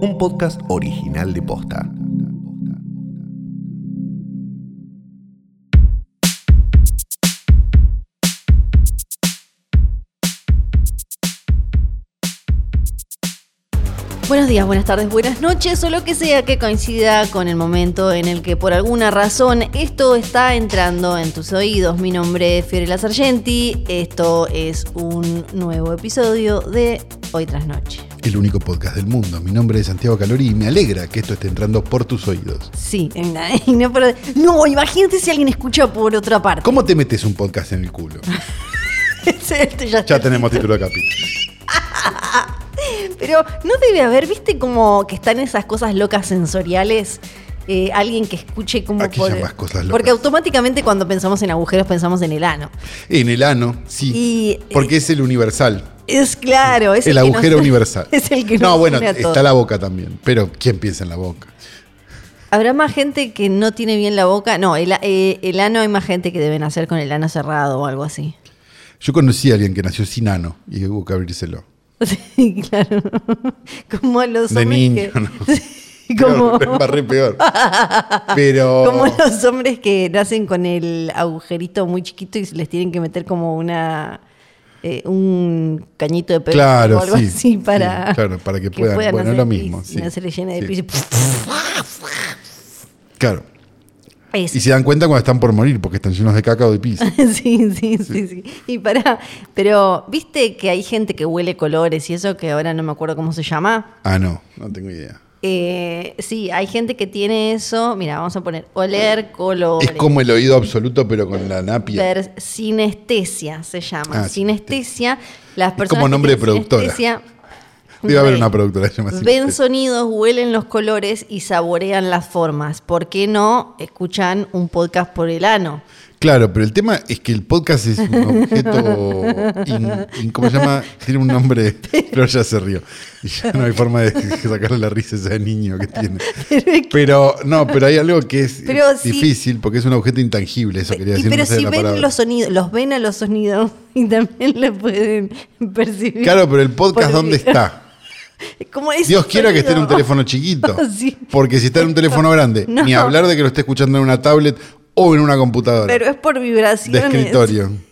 un podcast original de Posta. Buenos días, buenas tardes, buenas noches o lo que sea que coincida con el momento en el que por alguna razón esto está entrando en tus oídos. Mi nombre es Fiorella Sargenti, esto es un nuevo episodio de Hoy tras Noche. El único podcast del mundo. Mi nombre es Santiago Calori y me alegra que esto esté entrando por tus oídos. Sí, no, pero- no, imagínate si alguien escucha por otra parte. ¿Cómo te metes un podcast en el culo? Este ya- Ya tenemos título de capítulo. Pero no debe haber, viste como que están esas cosas locas sensoriales. Eh, alguien que escuche como ¿A qué llamas cosas locas? Porque automáticamente cuando pensamos en agujeros pensamos en el ano. En el ano, sí. Y- porque es el universal. Es claro, es el el, agujero nos- universal. Es el que No, nos bueno, une a todos. está la boca también. Pero ¿quién piensa en la boca? Habrá más gente que no tiene bien la boca. No, el, eh, el ano hay más gente que deben hacer con el ano cerrado o algo así. Yo conocí a alguien que nació sin ano y hubo que abrírselo. Sí, claro. Como los De hombres niño, que- ¿no? Sí, como, Peor, peor. Pero. como los hombres que nacen con el agujerito muy chiquito y se les tienen que meter como una eh, un cañito de pelo Claro, o algo sí, así para, sí, claro, para que puedan- bueno, hacer lo mismo, y sí, no se les llene de pis. Claro. Y se dan cuenta cuando están por morir porque están llenos de caca o de pis. Sí, sí, sí, sí. Y para, pero viste que hay gente que huele colores y eso que ahora no me acuerdo cómo se llama. Ah, no, no tengo idea. Eh, sí, hay gente que tiene eso. Mira, vamos a poner oler colores. Es como el oído absoluto, pero con la napia. Sinestesia se llama. Ah, sinestesia. Las personas como que nombre de productora. Debe haber una productora que se llama Ven sonidos, huelen los colores y saborean las formas. ¿Por qué no escuchan un podcast por el ano? Claro, pero el tema es que el podcast es un objeto. in- in- ¿Cómo se llama? Tiene un nombre. Pero ya se rió. Y ya no hay forma de sacarle la risa a ese niño que tiene. Pero no, pero hay algo que es Pero difícil porque es un objeto intangible. Eso quería decir. pero no sé si ven palabra. los sonidos, los ven a los sonidos y también lo pueden percibir. Claro, pero el podcast, ¿dónde está? ¿Cómo es Dios quiera que esté en un teléfono chiquito. Sí. Porque si está en un teléfono grande, No. ni hablar de que lo esté escuchando en una tablet o en una computadora Pero es por de vibraciones. escritorio.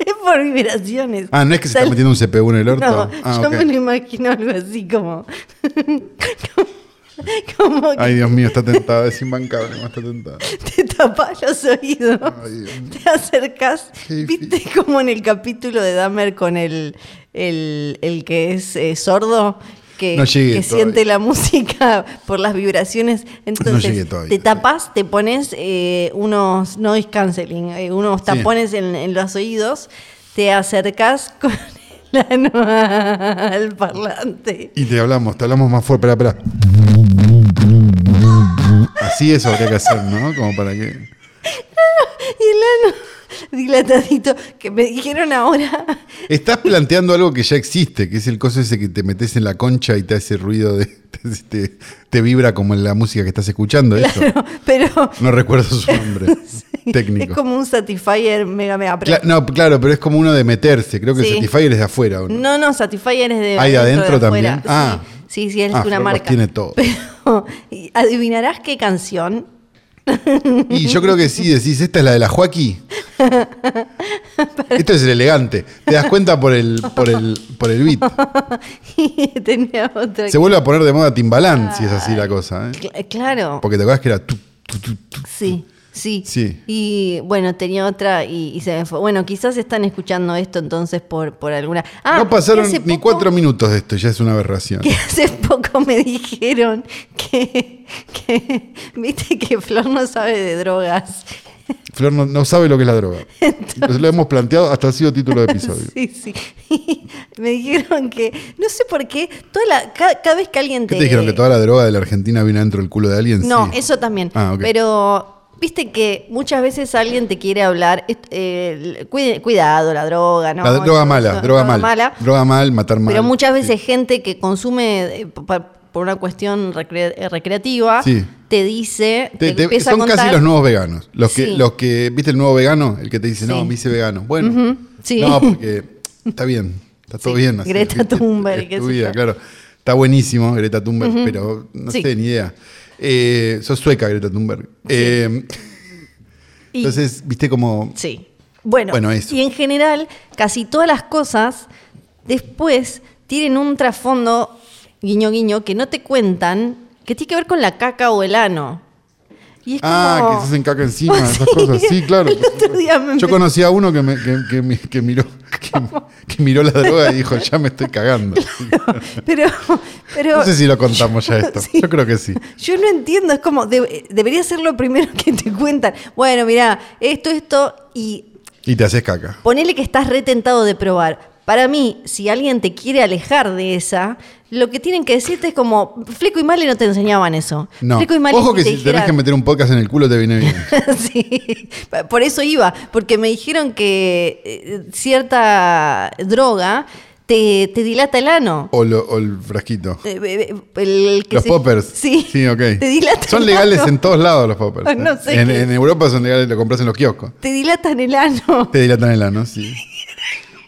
Es por vibraciones. Ah, no es que se Sal- está metiendo un CPU en el orto. No, ah, yo me lo imagino algo así como. como que Ay, Dios mío, está tentada, es imbancable, no está tentada. te tapas los oídos, Ay, te acercas. ¿Viste como en el capítulo de Dahmer con el, el, el que es eh, sordo? Que, No siente la música por las vibraciones. Entonces, todavía. te tapas, te pones eh, unos noise canceling, eh, unos tapones en, en los oídos, te acercas con el ano al parlante. Y te hablamos, te hablamos más fuerte, espera, espera. Así eso habría que hacer, ¿no? Como para que. Y el ano dilatadito, que me dijeron ahora. Estás planteando algo que ya existe, que es el coso ese que te metes en la concha y te hace ruido de. Te, te- te vibra como en la música que estás escuchando, eso. Claro, pero No recuerdo su nombre es técnico. como un Satisfyer mega mega no, claro, pero es como uno de meterse. Creo que Sí. el Satisfyer es de afuera. ¿o no? No, no, Satisfyer es de ¿y de adentro de también? afuera. Ah. Sí, sí, es Ah, una marca. tiene todo. Pero, ¿y ¿adivinarás qué canción? Y yo creo que sí, decís, esta es la de la Joaquí. Esto es el elegante. Te das cuenta por el, por el, por el beat. Tenía otra. Se vuelve a poner de moda Timbaland si es así la cosa. ¿eh? Cl- claro. Porque te acuerdas que era tu, tu, tu, tu. Sí, sí. Sí. Y bueno, tenía otra y, y se me fue. Bueno, quizás están escuchando esto entonces por, por alguna. Ah, No pasaron ni cuatro minutos de esto, ya es una aberración. Que hace poco me dijeron que, que. Viste que Flor no sabe de drogas. Flor no, no sabe lo que es la droga. Lo hemos planteado, hasta ha sido título de episodio. Sí, sí. me dijeron que. No sé por qué. Toda la, cada, cada vez que alguien ¿Qué te. te dijeron? ¿Que toda la droga de la Argentina viene dentro del culo de alguien? No, Sí. eso también. Ah, ok. Pero viste que muchas veces alguien te quiere hablar, eh, cuide- cuidado, la droga, ¿no? La droga mala, droga mal. Droga mal, matar mal. Pero muchas veces Sí. gente que consume eh, por una cuestión recre- eh, recreativa Sí. te dice, Te- te, te- empieza a son casi los nuevos veganos. Los que, Sí. los que, ¿viste el nuevo vegano? El que te dice, no, me hice vegano. Bueno, sí. no, porque está bien, está todo bien. así, Greta. Thunberg, Es qué tu sé vida, yo. claro. Está buenísimo, Greta Thunberg, pero no sé, ni idea. Eh, sos sueca, Greta Thunberg. Eh, Y- entonces, viste como. Sí. Bueno, Bueno, eso. y en general, casi todas las cosas después tienen un trasfondo, guiño guiño, que no te cuentan, que tiene que ver con la caca o el ano. Y es Ah, como- que se hacen caca encima, esas Sí, cosas. Sí, claro. el otro día me Yo conocí a uno que, me- que, que mi- que miró, que, miró la droga y dijo, ya me estoy cagando. Pero, pero No sé si lo contamos ya esto. Sí. Yo creo que sí. yo no entiendo, es como, de- debería ser lo primero que te cuentan. Bueno, mira, esto, esto, y Y te haces caca. ponele que estás retentado de probar. Para mí, si alguien te quiere alejar de esa, lo que tienen que decirte es como, Fleco y Male no te enseñaban eso. No. Fleco y Male Ojo que te si tenés dijeran- que meter un podcast en el culo te viene bien. sí, por eso iba, porque me dijeron que eh, cierta droga te, te dilata el ano. O, lo- o el frasquito. Eh, eh, el Los se- poppers. Sí. Sí, ok. Te dilata Son el legales ano. en todos lados los poppers. No sé en, en Europa son legales, lo compras en los kioscos. Te dilatan el ano. Te dilatan el ano, sí.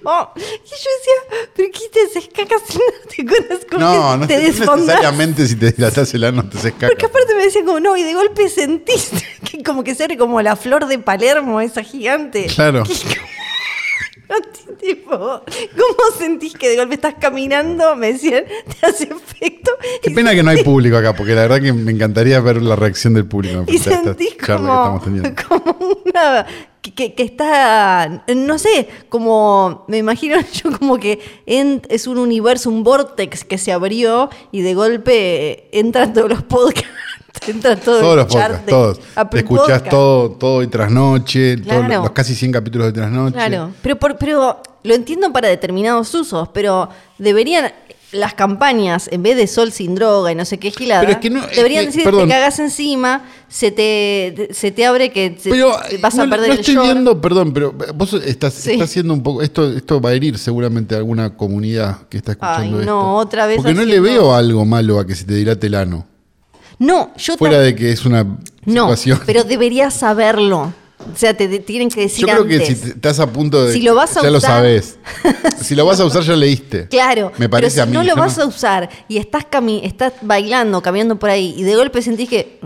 Oh, y yo decía, ¿pero qué te haces caca si no te acuerdas con No, no, te no necesariamente si te dilatas el ano te haces caca. Porque aparte me decían como, no, y de golpe sentiste que como que se abre como la flor de Palermo, esa gigante. Claro. tipo, ¿cómo sentís que de golpe estás caminando? Me decían, te hace efecto. Qué Y pena que no hay público acá, porque la verdad que me encantaría ver la reacción del público Y sentís como, una. Que, que- que está. No sé, como. Me imagino yo como que en- es un universo, un vortex que se abrió y de golpe entran todos los podcasts. Entra todo Todos el los podcasts, todos. Te escuchás Podcast. todo, todo y trasnoche, todos Claro. los, los casi 100 capítulos de trasnoche. Claro, pero, por- pero lo entiendo para determinados usos, pero deberían las campañas, en vez de sol sin droga y no sé qué gilada, Pero es que no- deberían decir perdón. te cagas encima, se te, se te abre que se- Pero te vas no, a perder no el estoy short. viendo, perdón, pero vos estás, Sí. estás haciendo un poco, esto, esto va a herir seguramente a alguna comunidad que está escuchando Ay, no, esto. otra vez Porque no le veo algo malo a que se te dilate el ano. No, yo Fuera de que es una No, situación. pero deberías saberlo. O sea, te, te tienen que decir Yo creo que si te- estás a punto de. Si lo vas a ya lo usar- sabes. si lo vas a usar, ya leíste. Claro, Me parece pero a si mí. no lo yo vas a usar y estás, cami estás bailando, caminando por ahí y de golpe sentís que...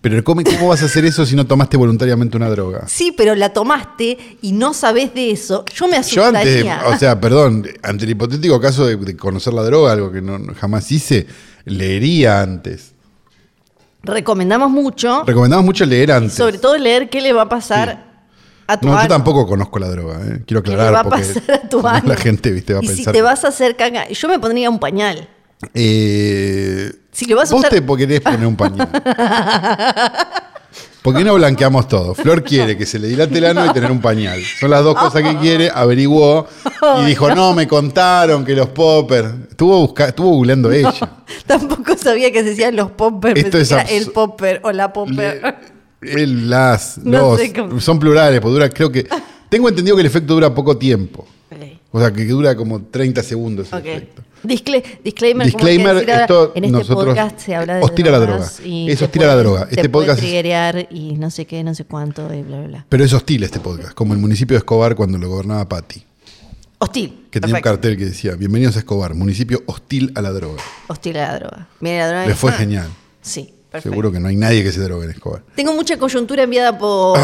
Pero ¿cómo, ¿cómo vas a hacer eso si no tomaste voluntariamente una droga? Sí, pero la tomaste y no sabés de eso. Yo me Yo antes, asustaría. o sea, perdón, ante el hipotético caso de, de conocer la droga, algo que no, jamás hice, leería antes. Recomendamos mucho, Recomendamos mucho leer antes. sobre todo leer qué le va a pasar a tu No, yo tampoco conozco la droga, ¿eh? quiero ¿Qué le aclarar. va a pasar a tu ano? La gente, viste, va a y pensar. si te vas a hacer caca, yo me pondría un pañal. Eh, Si lo vas a vos usar- te querés poner un pañal. ¿Por qué no blanqueamos todo? Flor quiere que se le dilate el ano y tener un pañal. Son las dos cosas que quiere, averiguó y dijo, no, me contaron que los poppers. Estuvo, busca- estuvo googleando ella. Tampoco sabía que se decían los poppers, Esto es el popper o la popper. Le- el, las, No los, sé cómo. son plurales, pues dura, creo que. Tengo entendido que el efecto dura poco tiempo. O sea, que dura como 30 segundos el efecto. Discle- disclaimer, como Disclaimer, decir ahora, esto en este podcast se habla de hostila la droga. y Es hostil a la puede- droga. te Este puede podcast es- triggerear y no sé qué, no sé cuánto, y bla, bla, bla. Pero es hostil este podcast, como el municipio de Escobar cuando lo gobernaba Patti. Hostil. Que tenía un cartel que decía, bienvenidos a Escobar, municipio hostil a la droga. Hostil a la droga. Mira, la droga. Le fue Ah, genial. Sí, perfecto. Seguro que no hay nadie que se drogue en Escobar. Tengo mucha coyuntura enviada por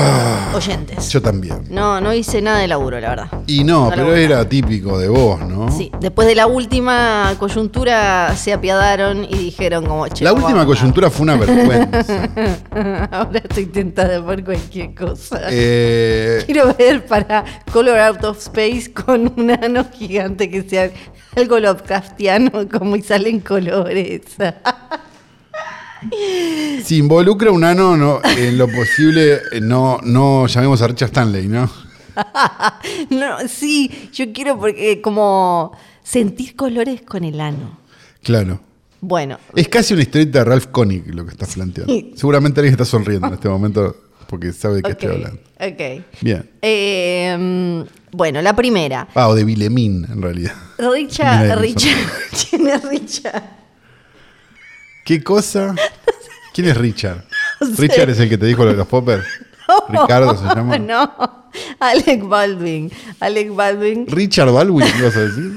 oyentes. Ah, Yo también. No, no hice nada de laburo, la verdad. Y no, No pero era nada. típico de vos, ¿no? Sí, después de la última coyuntura se apiadaron y dijeron como, che, La última coyuntura fue una vergüenza. Ahora estoy tentada por cualquier cosa. Eh, Quiero ver para Color Out of Space con un ano gigante que sea algo Lovecraftiano, como y salen colores. si involucra un ano, no, en lo posible, eh, no, no llamemos a Richard Stanley, ¿no? no, sí, yo quiero porque como sentir colores con el ano. Claro. Bueno, Es casi una historieta de Ralph Koenig lo que estás planteando. Seguramente alguien está sonriendo en este momento porque sabe de qué estoy hablando. ok. Bien. Eh, mm, bueno, la primera. Ah, o de Vilemín, en realidad. Richard, Richard, ¿quién es Richard? ¿Qué cosa? ¿Quién es Richard? No sé. ¿Richard es el que te dijo lo de los poppers? ¿Ricardo se llama? No, Alec Baldwin. Alec Baldwin. ¿Richard Baldwin ibas a decir?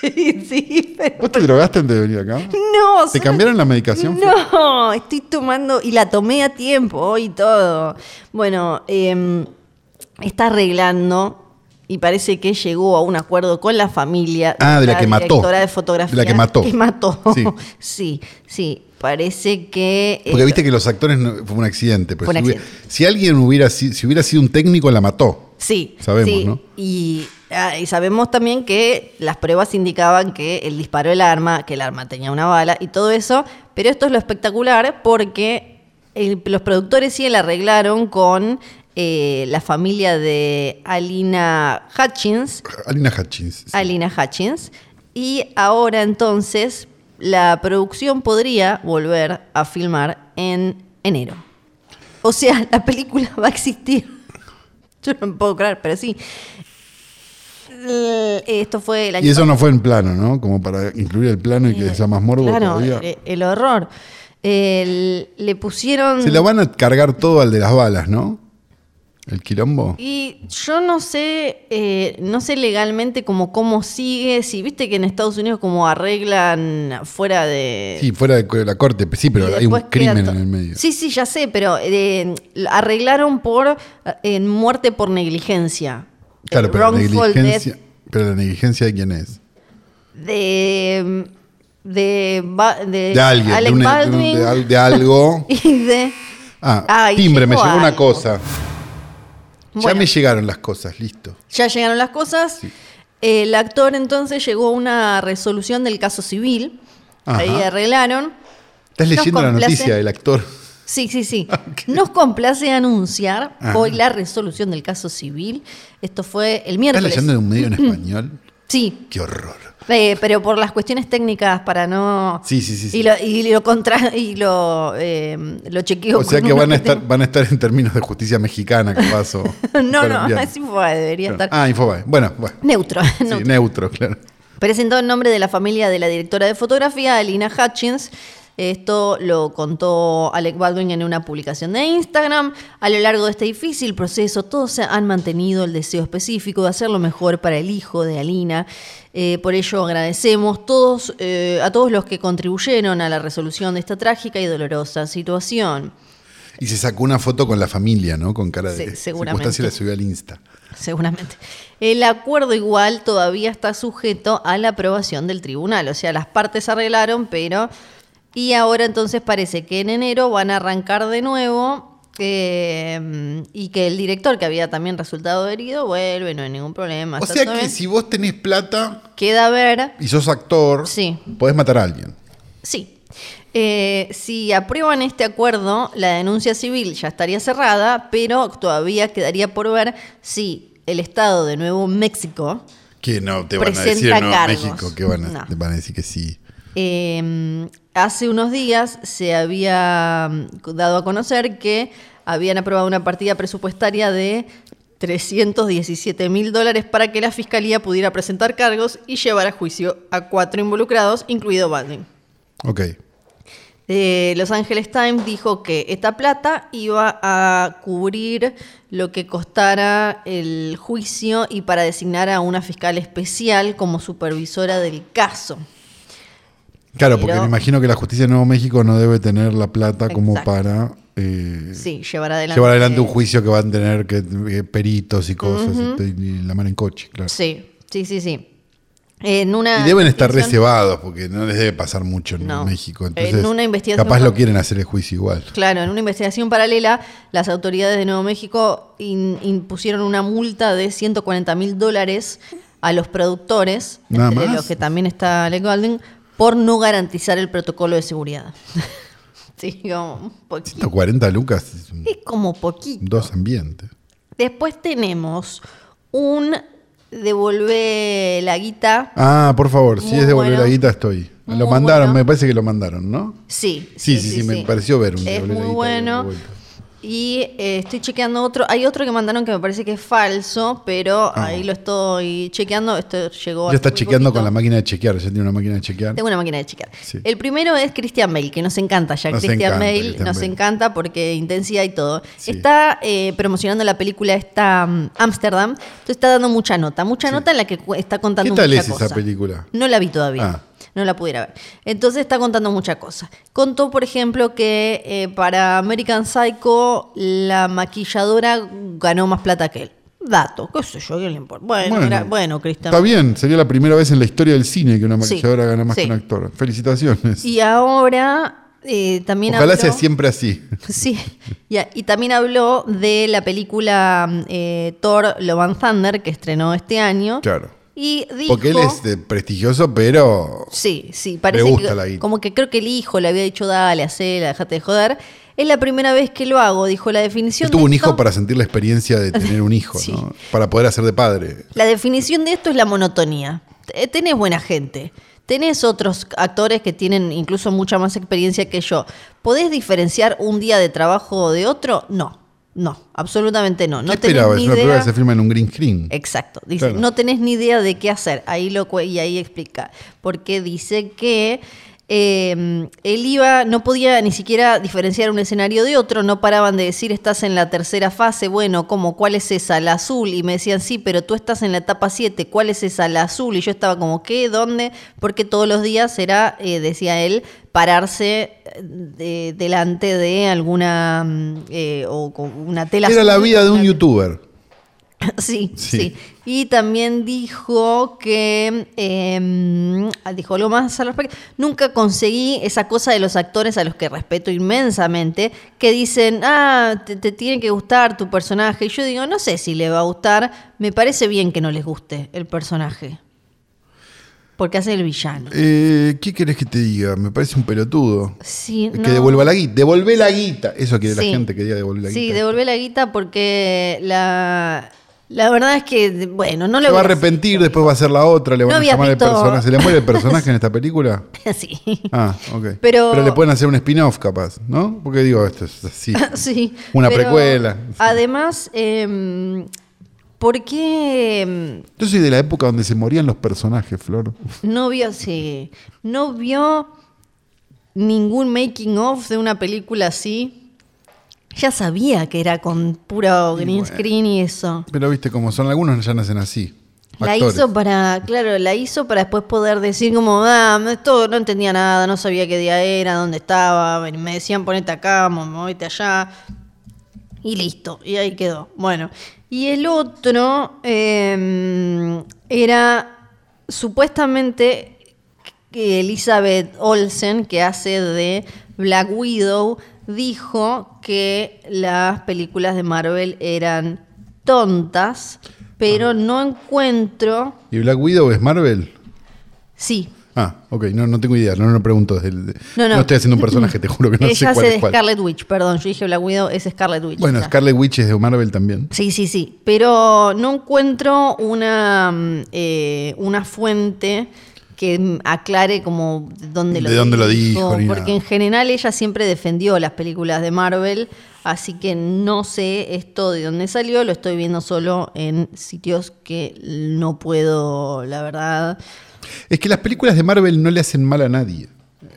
Sí, sí, pero... ¿Vos te drogaste antes de venir acá? No, ¿Te cambiaron la medicación? No, estoy tomando y la tomé a tiempo y todo. Bueno, eh, está arreglando y parece que llegó a un acuerdo con la familia. Ah, de la que mató. directora de fotografía. De la que mató. Que mató. Sí. Sí, sí. Parece que. eh, Porque viste que los actores no- fue un accidente. Pero Fue un si, hubiera- si alguien hubiera sido, si hubiera sido un técnico, la mató. Sí, Sabemos, sí. ¿no? Y, ah, y sabemos también que las pruebas indicaban que él disparó el arma, que el arma tenía una bala y todo eso. Pero esto es lo espectacular porque el- los productores sí la arreglaron con eh, la familia de Alina Hutchins. Alina Hutchins. sí. Alina Hutchins. Y ahora entonces la producción podría volver a filmar en enero. O sea, la película va a existir. Yo no me puedo creer, pero sí. Eh, Esto fue el año Y eso no fue en plano, ¿no? Como para incluir el plano y que sea más morbo Claro, todavía. el, el horror. El- le pusieron. Se la van a cargar todo al de las balas, ¿no? El quilombo. Y yo no sé, eh, no sé legalmente como cómo sigue, si viste que en Estados Unidos como arreglan fuera de... Sí, fuera de la corte, sí, pero y hay un crimen en el medio. Sí, sí, ya sé, pero eh, arreglaron por eh, muerte por negligencia. Claro, pero la negligencia, pero la negligencia de quién es? de de, de De alguien, de, Alec un- de Baldwin de al- de algo. y de Ah, Ay, timbre, me llegó una algo. Ya me llegaron las cosas, listo. Ya llegaron las cosas. Sí. El actor entonces llegó a una resolución del caso civil. Ajá. Ahí arreglaron. Estás Nos leyendo la noticia del actor. Sí, sí, sí. Nos complace anunciar Ajá. hoy la resolución del caso civil. Esto fue el ¿Estás miércoles. leyendo en un medio en español? Sí, Qué horror. Eh, pero por las cuestiones técnicas para no. Sí, sí, sí, sí. Y lo, y lo contra y lo, eh, lo chequeo. O sea que van a estar, van a estar en términos de justicia mexicana, capaz. o No, no, así fue, debería estar. Ah, Infobae. Bueno, bueno. Neutro. Sí, neutro. neutro, claro. Presentó en nombre de la familia de la directora de fotografía, Alina Hutchins. Esto lo contó Alec Baldwin en una publicación de Instagram. A lo largo de este difícil proceso, todos han mantenido el deseo específico de hacer lo mejor para el hijo de Alina. Eh, por ello agradecemos todos, eh, a todos los que contribuyeron a la resolución de esta trágica y dolorosa situación. Y se sacó una foto con la familia, ¿no? Con cara de Sí, seguramente. circunstancia y la subió al Insta. Seguramente. El acuerdo igual todavía está sujeto a la aprobación del tribunal. O sea, las partes arreglaron, pero... Y ahora entonces parece que en enero van a arrancar de nuevo eh, y que el director, que había también resultado herido, vuelve, no hay ningún problema. O sea que bien. si vos tenés plata Queda a ver, y sos actor, Sí. podés matar a alguien. sí. Eh, si aprueban este acuerdo, la denuncia civil ya estaría cerrada, pero todavía quedaría por ver si el Estado de Nuevo México Que no te van a decir no. México, que van a, No. te van a decir que sí. Eh, hace unos días se había mm, dado a conocer que habían aprobado una partida presupuestaria de 317 mil dólares para que la fiscalía pudiera presentar cargos y llevar a juicio a cuatro involucrados, incluido Baldwin. Ok. Eh, Los Angeles Times dijo que esta plata iba a cubrir lo que costara el juicio y para designar a una fiscal especial como supervisora del caso. Claro, porque me imagino que la justicia de Nuevo México no debe tener la plata como Exacto. para eh, Sí, llevar adelante. llevar adelante un juicio que van a tener que eh, peritos y cosas y, y la mano en coche, claro. Sí, sí, sí, sí. En una Y deben estar reservados porque no les debe pasar mucho en No. México. En Entonces, una investigación capaz lo quieren hacer el juicio igual. Claro, en una investigación paralela, las autoridades de Nuevo México in- impusieron una multa de 140 mil dólares a los productores, entre los que también está Alec Baldwin, por no garantizar el protocolo de seguridad. sí, como un poquito. 140 lucas, es un- Es como poquito. dos ambientes. Después tenemos un devolver la guita. Ah, por favor, si es devolver bueno. la guita, estoy. Muy lo mandaron, bueno. me parece que lo mandaron, ¿no? Sí, Sí, sí, sí, me pareció ver un Es devolver la muy guita de bueno. Y eh, estoy chequeando otro. Hay otro que mandaron que me parece que es falso, pero Ah. ahí lo estoy chequeando. Esto llegó. Ya está chequeando poquito. con la máquina de chequear, ya tiene una máquina de chequear. Tengo una máquina de chequear. Sí. El primero es Christian Bale, que nos encanta ya. Nos Christian encanta Bale Christian nos Bale. encanta porque intensidad y todo. Sí. Está eh, promocionando la película esta mm, Amsterdam. Entonces está dando mucha nota. Mucha Sí. nota en la que está contando ¿Qué tal mucha es esa película? No la vi todavía. Ah. No la pudiera ver. Entonces está contando mucha cosa. Contó, por ejemplo, que eh, para American Psycho la maquilladora ganó más plata que él. Dato, qué sé yo, ¿qué le importa? Bueno, Bueno. era- bueno, Christian. Está bien, sería la primera vez en la historia del cine que una Sí, maquilladora gana más sí. que un actor. Felicitaciones. Y ahora eh, también Ojalá habló- sea siempre así. Sí, ya, y también habló de la película eh, Thor Love and Thunder que estrenó este año. Claro. Y dijo, Porque él es de prestigioso, pero Sí, sí, parece gusta que la guita. como que creo que el hijo le había dicho, dale, hacela, dejate de joder. Es la primera vez que lo hago, dijo la definición él tuvo de un esto- hijo para sentir la experiencia de tener un hijo, Sí. ¿no? Para poder hacer de padre. La definición de esto es la monotonía. Tenés buena gente. Tenés otros actores que tienen incluso mucha más experiencia que yo. ¿Podés diferenciar un día de trabajo de otro? No, no, absolutamente no. No ¿Qué tenés ni una película idea. que se filma en un green screen. Exacto. Dice, Claro. no tenés ni idea de qué hacer. Ahí lo y ahí explica. Porque dice que eh, él iba, no podía ni siquiera diferenciar un escenario de otro, no paraban de decir estás en la tercera fase, bueno, ¿cómo? ¿Cuál es esa? La azul. Y me decían, sí, pero tú estás en la etapa 7, ¿cuál es esa? La azul. Y yo estaba como, ¿qué? ¿Dónde? Porque todos los días era, eh, decía él, pararse eh, de- delante de alguna mm, eh, o con una tela Era la vida de un una- youtuber. Sí, Sí. sí, Y también dijo que, eh, dijo algo más al respecto, nunca conseguí esa cosa de los actores a los que respeto inmensamente, que dicen, ah, te, te tiene que gustar tu personaje. Y yo digo, no sé si le va a gustar, me parece bien que no les guste el personaje. Porque hace el villano. Eh, ¿Qué querés que te diga? Me parece un pelotudo. Sí, Que no. devuelva la guita. Devolvé la guita. Eso quiere Sí. la gente que diga devolver la Sí, guita. devolver la guita porque la, la verdad es que, bueno, no le Se va a arrepentir, después va a hacer la otra, le van No a llamar el visto- personaje. ¿Se le muere el personaje en esta película? sí. Ah, ok. Pero- le pueden hacer un spin-off capaz, ¿no? Porque digo, esto es así. Sí. Una pero precuela. Además, eh, ¿por qué Yo soy de la época donde se morían los personajes, Flor. no vio, sí, no vio ningún making of de una película así? Ya sabía que era con puro green bueno. screen y eso. Pero viste cómo son algunos, ya nacen así. La Actores. hizo para, claro, la hizo para después poder decir como, ah, esto no entendía nada, no sabía qué día era, dónde estaba, me decían ponete acá, mo- movete allá, y listo, y ahí quedó. Bueno, y el otro eh, era supuestamente que Elizabeth Olsen, que hace de Black Widow, dijo que las películas de Marvel eran tontas, pero Ah. no encuentro. ¿Y Black Widow es Marvel? Sí. Ah, ok, no, no tengo idea, no, no pregunto. desde el- No, no. estoy haciendo un personaje, te juro que no sé cuál hace es de cuál. Scarlet Witch, perdón, yo dije Black Widow, es Scarlet Witch. Bueno, ya. Scarlet Witch es de Marvel también. Sí, sí, sí. Pero no encuentro una, mm, eh, una fuente que aclare como de dónde lo De dónde lo dijo, Porque nada. en general ella siempre defendió las películas de Marvel, así que no sé esto de dónde salió, lo estoy viendo solo en sitios que no puedo, la verdad. Es que las películas de Marvel no le hacen mal a nadie.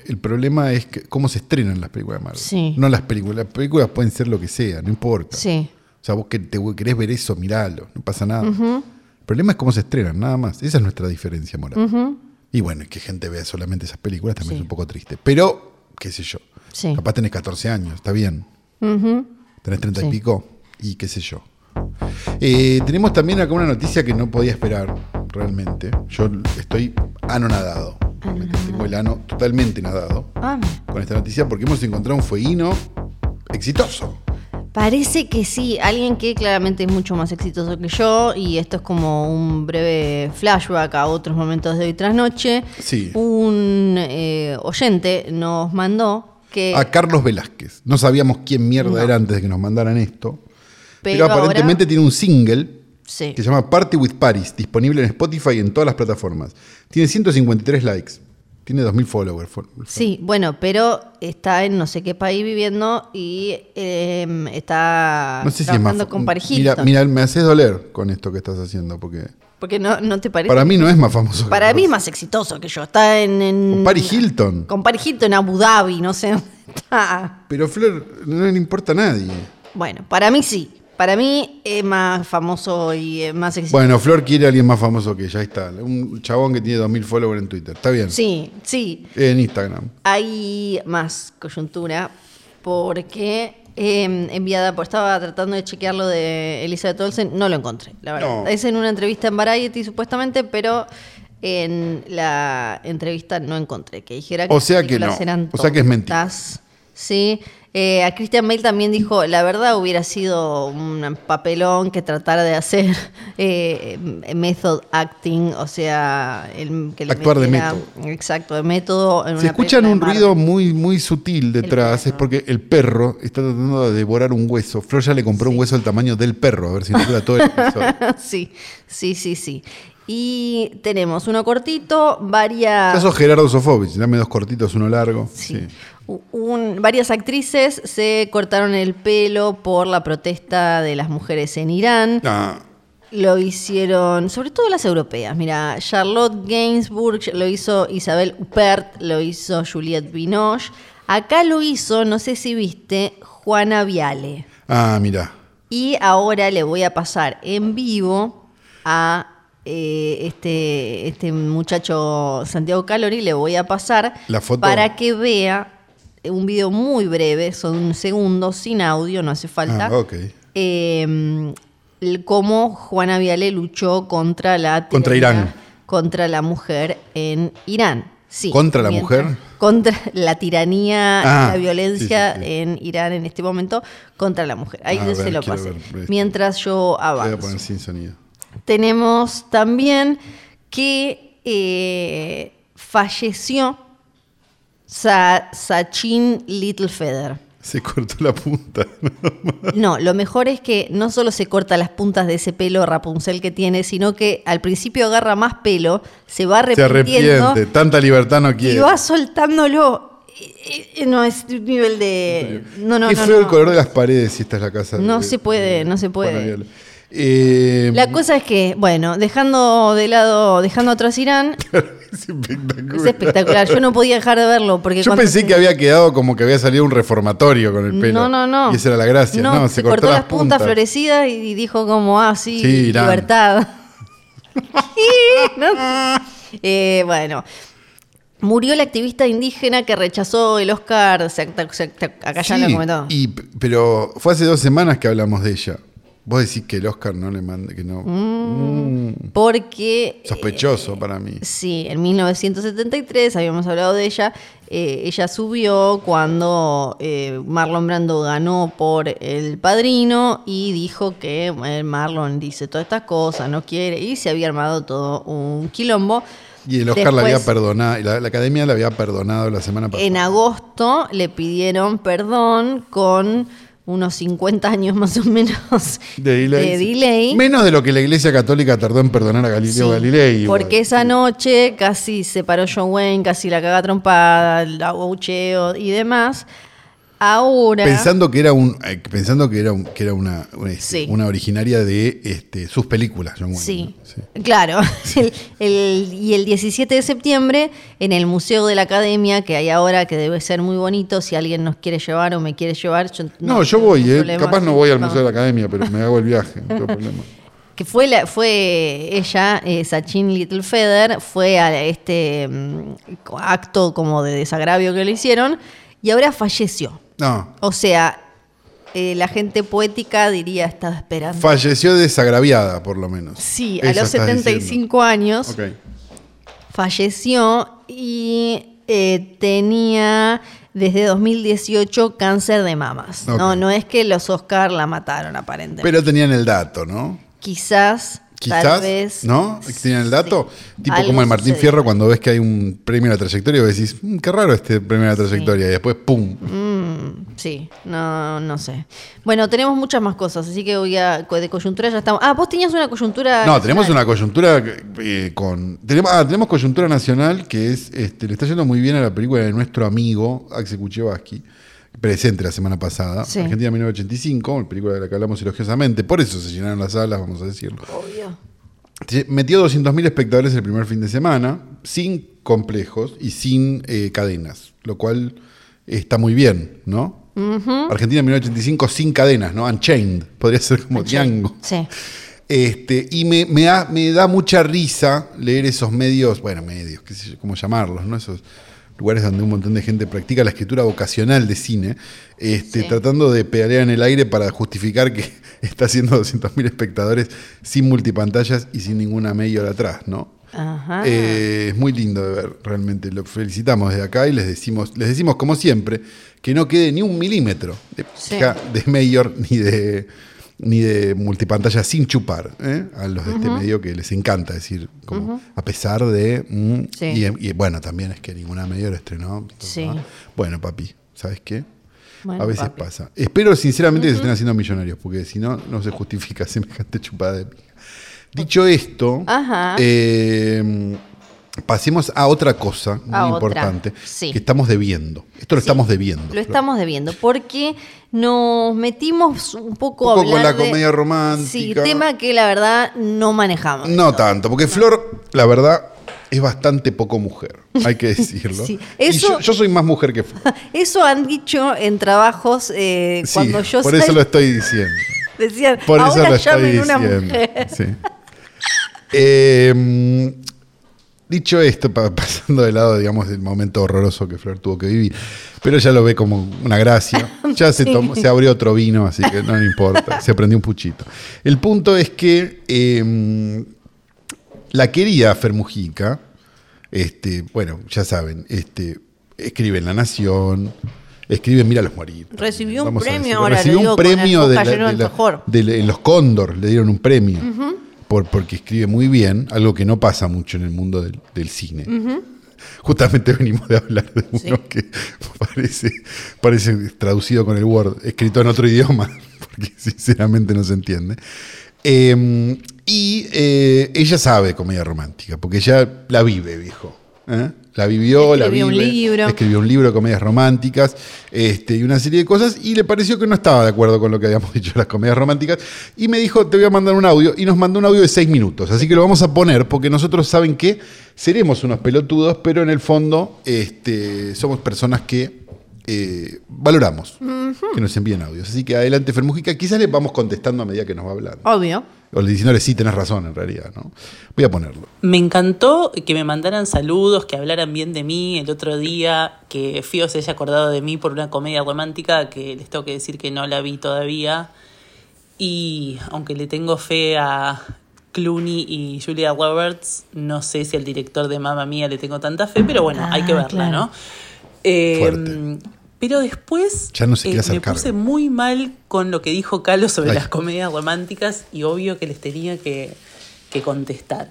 El problema es que cómo se estrenan las películas de Marvel. Sí. No las películas. Las películas pueden ser lo que sea, no importa. Sí. O sea, vos que te querés ver eso, miralo, no pasa nada. El problema es cómo se estrenan, nada más. Esa es nuestra diferencia moral. Y bueno, es que gente vea solamente esas películas también Sí. es un poco triste. Pero, qué sé yo. Sí. Capaz tenés 14 años, está bien. Tenés 30 y pico y qué sé yo. Eh, tenemos también acá una noticia que no podía esperar, realmente. Yo estoy anonadado. Realmente Tengo el ano totalmente nadado Ah, con esta noticia porque hemos encontrado un fueguino exitoso. Parece que sí, alguien que claramente es mucho más exitoso que yo, y esto es como un breve flashback a otros momentos de hoy tras noche. Sí. Un eh, oyente nos mandó que. A Carlos Velázquez. No sabíamos quién mierda No. era antes de que nos mandaran esto. Pero, Pero ahora- aparentemente tiene un single Sí. que se llama Party with Paris, disponible en Spotify y en todas las plataformas. Tiene 153 likes. Tiene 2.000 followers. Sí, bueno, pero está en no sé qué país viviendo y em, está no sé trabajando si es con Paris mira, Hilton. mira, me haces doler con esto que estás haciendo, porque Porque no, no te parece. para mí no es más famoso. que Para mí es más exitoso que yo. Está en. en- Con Paris Hilton. Con Paris Hilton en Abu Dhabi, no sé. está. Pero Flor no le importa a nadie. Bueno, para mí sí. Para mí es más famoso y es más exitoso. Bueno, Flor quiere a alguien más famoso que ella. Ahí está. Un chabón que tiene 2.000 followers en Twitter. Está bien. Sí, sí. En Instagram. Hay más coyuntura porque eh, enviada, por estaba tratando de chequear lo de Elizabeth Olsen, no lo encontré, la verdad. No. Es en una entrevista en Variety supuestamente, pero en la entrevista no encontré que dijera que O sea que no. eran O sea que es mentira. Sí. Eh, a Christian Bale también dijo, la verdad hubiera sido un papelón que tratara de hacer eh, method acting, o sea, el, que le Actuar de método. Exacto, de método. En Si una escuchan un ruido muy, muy sutil detrás, es porque el perro está tratando de devorar un hueso. Flor ya le compró un hueso del tamaño del perro, a ver si no dura todo el episodio. sí, sí, sí, sí. Y tenemos uno cortito, varias... Ya sos Gerardo Sofovich, dame dos cortitos, uno largo. Sí. Sí. Un- varias actrices se cortaron el pelo por la protesta de las mujeres en Irán. Ah, Lo hicieron, sobre todo las europeas. Mira, Charlotte Gainsbourg lo hizo Isabel Huppert, lo hizo Juliette Binoche. Acá lo hizo, no sé si viste, Juana Viale. ah, mira. Y ahora le voy a pasar en vivo a eh, este, este muchacho Santiago Calori, le voy a pasar La foto. para que vea un video muy breve, son un segundo, sin audio, no hace falta. Ah, ok. eh, cómo Juana Viale luchó contra la Contra Irán. contra la mujer en Irán. Sí, ¿Contra la mientras- mujer? Contra la tiranía, Ah, la violencia sí, sí, sí. en Irán en este momento contra la mujer. Ahí se lo pasé. ver. Mientras yo Voy a avanzo. poner sin sonido. Tenemos también que eh, falleció Sa- Sachin Littlefeather. Se cortó la punta. No, lo mejor es que no solo se corta las puntas de ese pelo Rapunzel que tiene, sino que al principio agarra más pelo, se va Se arrepintiendo arrepiente. Tanta libertad no y quiere. va soltándolo. Eh, eh, No es nivel de. No, no, Qué no. feo no. el color de las paredes si esta es la casa. No de- se puede, de no se puede. Eh, La cosa es que, bueno, dejando de lado, dejando atrás Irán, es espectacular. es espectacular. Yo no podía dejar de verlo porque Yo pensé se- que había quedado como que había salido un reformatorio con el pelo. No, no, no. Y esa era la gracia. No, se, cortó, las puntas florecidas y dijo como, ah, sí, Sí, libertad. No. Eh, bueno. Murió la activista indígena que rechazó el Oscar. acá ya Sí, lo comentó. y, pero fue hace dos semanas que hablamos de ella. Vos decís que el Oscar no le mande, que no. Mm, Porque. sospechoso para mí. Sí, en 1973 habíamos hablado de ella. eh, ella subió cuando eh, Marlon Brando ganó por El Padrino y dijo que eh, Marlon dice todas estas cosas, no quiere, y se había armado todo un quilombo. Y el Oscar la había perdonado, y la, la academia la había perdonado la semana pasada. En agosto le pidieron perdón con unos 50 años más o menos de delay. de delay. Menos de lo que la Iglesia Católica tardó en perdonar a Galileo Sí, Galilei. igual. Porque esa noche casi se paró John Wayne, casi la caga trompada, el abucheo y demás. Ahora. Pensando que era un, eh, pensando que era un, que era una, una, este, Sí. una originaria de este, sus películas, John Wayne, Sí, ¿no? Sí. claro. El- el- y el 17 de septiembre, en el Museo de la Academia, que hay ahora, que debe ser muy bonito, si alguien nos quiere llevar o me quiere llevar. Yo No, yo voy, eh. problema, capaz no voy al. Museo de la Academia, pero me hago el viaje, no tengo problema. que fue la, fue ella, eh, Sachin Littlefeather, fue a este mm, acto como de desagravio que le hicieron y ahora falleció. No, O sea, eh, la gente poética diría estaba esperando. falleció desagraviada, por lo menos. sí, a los estás 75 años diciendo. Ok. falleció y eh, tenía desde 2018 cáncer de mamas. No, no es que los Oscar la mataron aparentemente. Pero tenían el dato, ¿no? Quizás, Quizás, tal vez. ¿no? ¿Tenían el dato? sí. Tipo como el Martín sucedió. Fierro cuando ves que hay un premio a la trayectoria, vos decís, "Mm, qué raro este premio a la trayectoria, y después, ¡pum! Sí, no, no sé. Bueno, tenemos muchas más cosas, así que voy a. De coyuntura ya estamos. Ah, vos tenías una coyuntura. No, tenemos una coyuntura eh, con. Tenemos, ah, tenemos coyuntura nacional que es. Este, le está yendo muy bien a la película de nuestro amigo Axel Kuchevaski, presente la semana pasada. Sí. Argentina 1985, una película de la que hablamos elogiosamente. Por eso se llenaron las salas, vamos a decirlo. Obvio. Metió 200.000 espectadores el primer fin de semana, sin complejos y sin eh, cadenas, lo cual está muy bien, ¿no? Argentina 1985 sin cadenas, ¿no? Unchained, podría ser como Django. Sí. Este, y me, me da, me da mucha risa leer esos medios, bueno, medios, qué sé yo, cómo llamarlos, ¿no? Esos lugares donde un montón de gente practica la escritura vocacional de cine, este, Sí. tratando de pedalear en el aire para justificar que está haciendo 200.000 espectadores sin multipantallas y sin ninguna mayor atrás, ¿no? Ajá. Eh, es muy lindo de ver, realmente. Lo felicitamos desde acá y les decimos, les decimos como siempre, que no quede ni un milímetro de, Sí. de mayor ni de ni de multipantalla sin chupar ¿eh? a los de este medio que les encanta decir, como a pesar de. mm, Sí. y, y bueno, también es que ninguna mayor estrenó. Sí. ¿no? Bueno, papi, ¿sabes qué? Bueno, a veces papi. pasa. Espero sinceramente que se estén haciendo millonarios, porque si no, no se justifica semejante chupada de. Dicho esto, eh, pasemos a otra cosa muy A otra, importante sí. que estamos debiendo. Esto lo Sí, estamos debiendo. Lo estamos debiendo, porque nos metimos un poco, Un a poco con hablar la de- comedia romántica. Sí, tema que la verdad no manejamos. No tanto, porque Flor, la verdad, es bastante poco mujer, hay que decirlo. Sí, Y eso- yo, yo soy más mujer que Flor. Eso han dicho en trabajos eh, Sí, cuando yo por eso lo estoy diciendo. decían, Por eso ahora lo estoy llamen una diciendo. mujer. sí. Eh, dicho esto, pa- pasando de lado, digamos, del momento horroroso que Flor tuvo que vivir, pero ya lo ve como una gracia. Ya se, tomó- se abrió otro vino, así que no le importa. Se prendió un puchito. El punto es que eh, la querida Fer Mujica, este, bueno, ya saben, este, escribe en La Nación. Escribe en Míralos morir. Recibió un Vamos premio, ahora Recibió un premio de la- la- los Cóndor le dieron un premio por, porque escribe muy bien, algo que no pasa mucho en el mundo del, del cine. Justamente venimos de hablar de uno Sí. que parece, parece traducido con el Word, escrito en otro idioma, porque sinceramente no se entiende. Eh, y eh, ella sabe comedia romántica, porque ella la vive, viejo. ¿eh? La vivió, la Escribió vive. un libro. Escribió un libro de comedias románticas este, y una serie de cosas. Y le pareció que no estaba de acuerdo con lo que habíamos dicho de las comedias románticas. Y me dijo: Te voy a mandar un audio. Y nos mandó un audio de seis minutos. Así que lo vamos a poner porque nosotros saben que seremos unos pelotudos, pero en el fondo este, somos personas que eh, valoramos que nos envíen audios. Así que adelante, Fer Mujica. Quizás le vamos contestando a medida que nos va hablando. Obvio. O le diciéndole, sí, tenés razón, en realidad. ¿no? Voy a ponerlo. Me encantó que me mandaran saludos, que hablaran bien de mí el otro día, que Fío se haya acordado de mí por una comedia romántica que les tengo que decir que no la vi todavía. Y aunque le tengo fe a Clooney y Julia Roberts, no sé si al director de Mamma Mía le tengo tanta fe, pero bueno, hay que Ah, verla, claro. ¿no? Eh, Fuerte. Pero después Ya no se eh, hacer me cargo. puse muy mal con lo que dijo Calo sobre Ay. las comedias románticas y obvio que les tenía que, que contestar.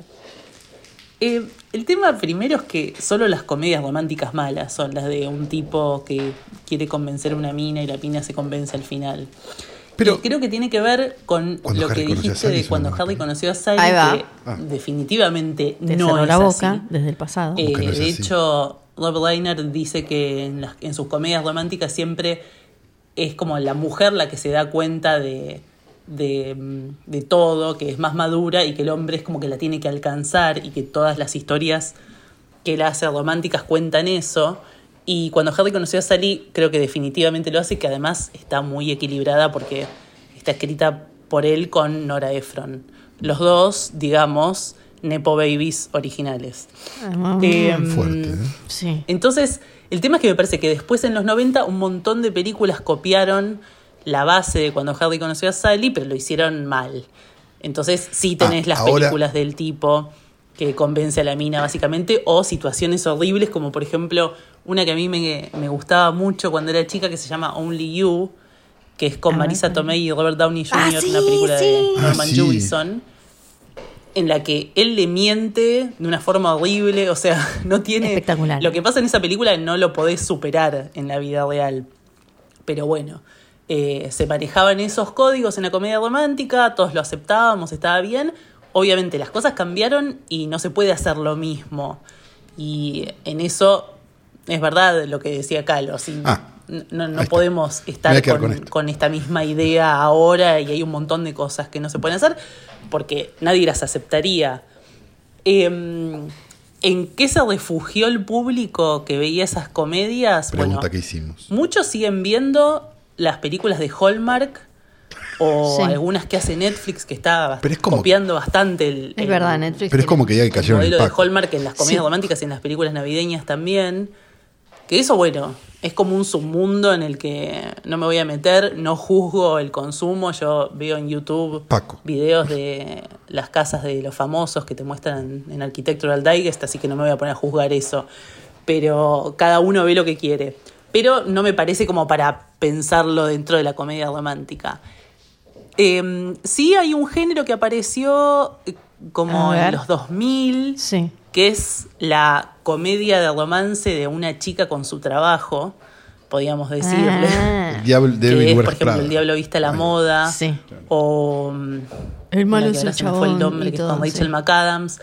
Eh, el tema primero es que solo las comedias románticas malas son las de un tipo que quiere convencer a una mina y la mina se convence al final. Pero- Y creo que tiene que ver con lo Harry que dijiste Sally, de cuando. Harry conoció a Sally, que Ah. definitivamente Te no cerró es la boca así. desde el pasado. Eh, no de así. hecho, Rob Reiner dice que en, sus comedias románticas siempre es como la mujer la que se da cuenta de, de, mm, de todo, que es más madura y que el hombre es como que la tiene que alcanzar y que todas las historias que él hace románticas cuentan eso. Y cuando Harry conoció a Sally, creo que definitivamente lo hace, que además está muy equilibrada porque está escrita por él con Nora Ephron. Los dos, digamos, Nepo Babies originales. Ah, Em, Fuerte. ¿eh? sí. entonces, el tema es que me parece que después en los 90 un montón de películas copiaron la base de cuando Harry conoció a Sally, pero lo hicieron mal. Entonces, sí tenés Ah, las ahora- películas del tipo que convence a la mina básicamente, o situaciones horribles como por ejemplo una que a mí me, me gustaba mucho cuando era chica que se llama Only You, que es con A ver, Marisa. Tomei y Robert Downey Jr., Ah, sí, una película sí. de Ah, Norman sí. Jewison en la que él le miente de una forma horrible, o sea, no tiene... Espectacular. Lo que pasa en esa película no lo podés superar en la vida real. Pero bueno, eh, se manejaban esos códigos en la comedia romántica, todos lo aceptábamos, estaba bien. Obviamente las cosas cambiaron y no se puede hacer lo mismo. Y en eso es verdad lo que decía Calo. sí, Ah, no, no podemos estar con, con esto. con esta misma idea ahora y hay un montón de cosas que no se pueden hacer porque nadie las aceptaría. Em, ¿En qué se refugió el público que veía esas comedias? Pregunta Bueno, que hicimos. Muchos siguen viendo las películas de Hallmark o Sí. algunas que hace Netflix que está Pero es como- copiando bastante el, Es el- verdad, Netflix. Pero es como que ya que el modelo el de. Hallmark en las comedias Sí. románticas y en las películas navideñas también. Que eso, bueno, es como un submundo en el que no me voy a meter, no juzgo el consumo. Yo veo en YouTube Paco. videos de las casas de los famosos que te muestran en Architectural Digest, así que no me voy a poner a juzgar eso. Pero cada uno ve lo que quiere. Pero no me parece como para pensarlo dentro de la comedia romántica. Eh, sí hay un género que apareció eh, como en los 2000, Sí. Que es la comedia de romance de una chica con su trabajo, podríamos decirle. Ah, El Diablo que es, por ejemplo, Prada. El Diablo Viste a la Moda. Sí. O. El malo es el me fue el chabón nombre, que es todo, con Rachel sí. McAdams.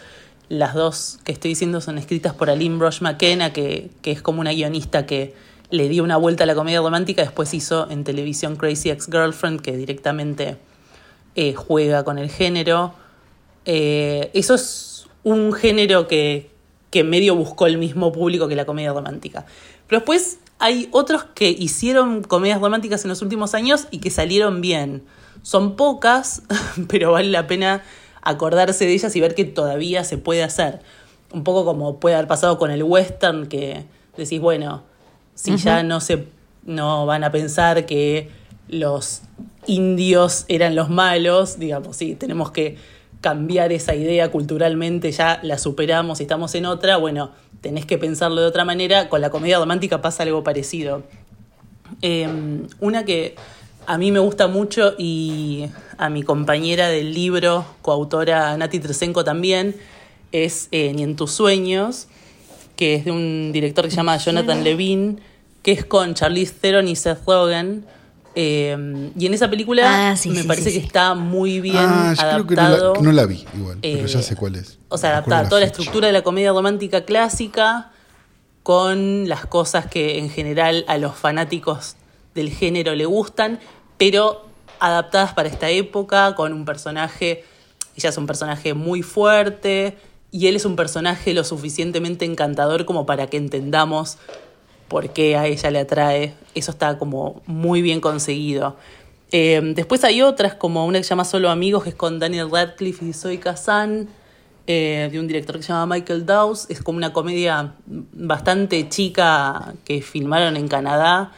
Las dos que estoy diciendo son escritas por Aline Brosh McKenna, que, que es como una guionista que le dio una vuelta a la comedia romántica. Después hizo en televisión Crazy Ex-Girlfriend, que directamente eh, juega con el género. Eh, eso es un género que, que medio buscó el mismo público que la comedia romántica. Pero después hay otros que hicieron comedias románticas en los últimos años y que salieron bien. Son pocas, pero vale la pena acordarse de ellas y ver que todavía se puede hacer. Un poco como puede haber pasado con el western, que decís, bueno, si ya no se no van a pensar que los indios eran los malos, digamos, sí, tenemos que cambiar esa idea culturalmente, ya la superamos y estamos en otra, bueno, tenés que pensarlo de otra manera, con la comedia romántica pasa algo parecido. Eh, una que a mí me gusta mucho y a mi compañera del libro, coautora Nati Tresenko también, es eh, Ni en tus sueños, que es de un director que se llama Jonathan Levine, que es con Charlize Theron y Seth Rogen. Eh, y en esa película Ah, sí, me sí, parece sí, que sí. está muy bien ah, yo creo que no adaptado. la, no la vi igual, pero Eh, ya sé cuál es. O sea, adaptada toda la estructura de la comedia romántica clásica con las cosas que en general a los fanáticos del género le gustan, pero adaptadas para esta época con un personaje, ella es un personaje muy fuerte y él es un personaje lo suficientemente encantador como para que entendamos por qué a ella le atrae. Eso está como muy bien conseguido. Eh, después hay otras, como una que se llama Solo Amigos, que es con Daniel Radcliffe y Zoe Kazan, eh, de un director que se llama Michael Dawes. Es como una comedia bastante chica que filmaron en Canadá,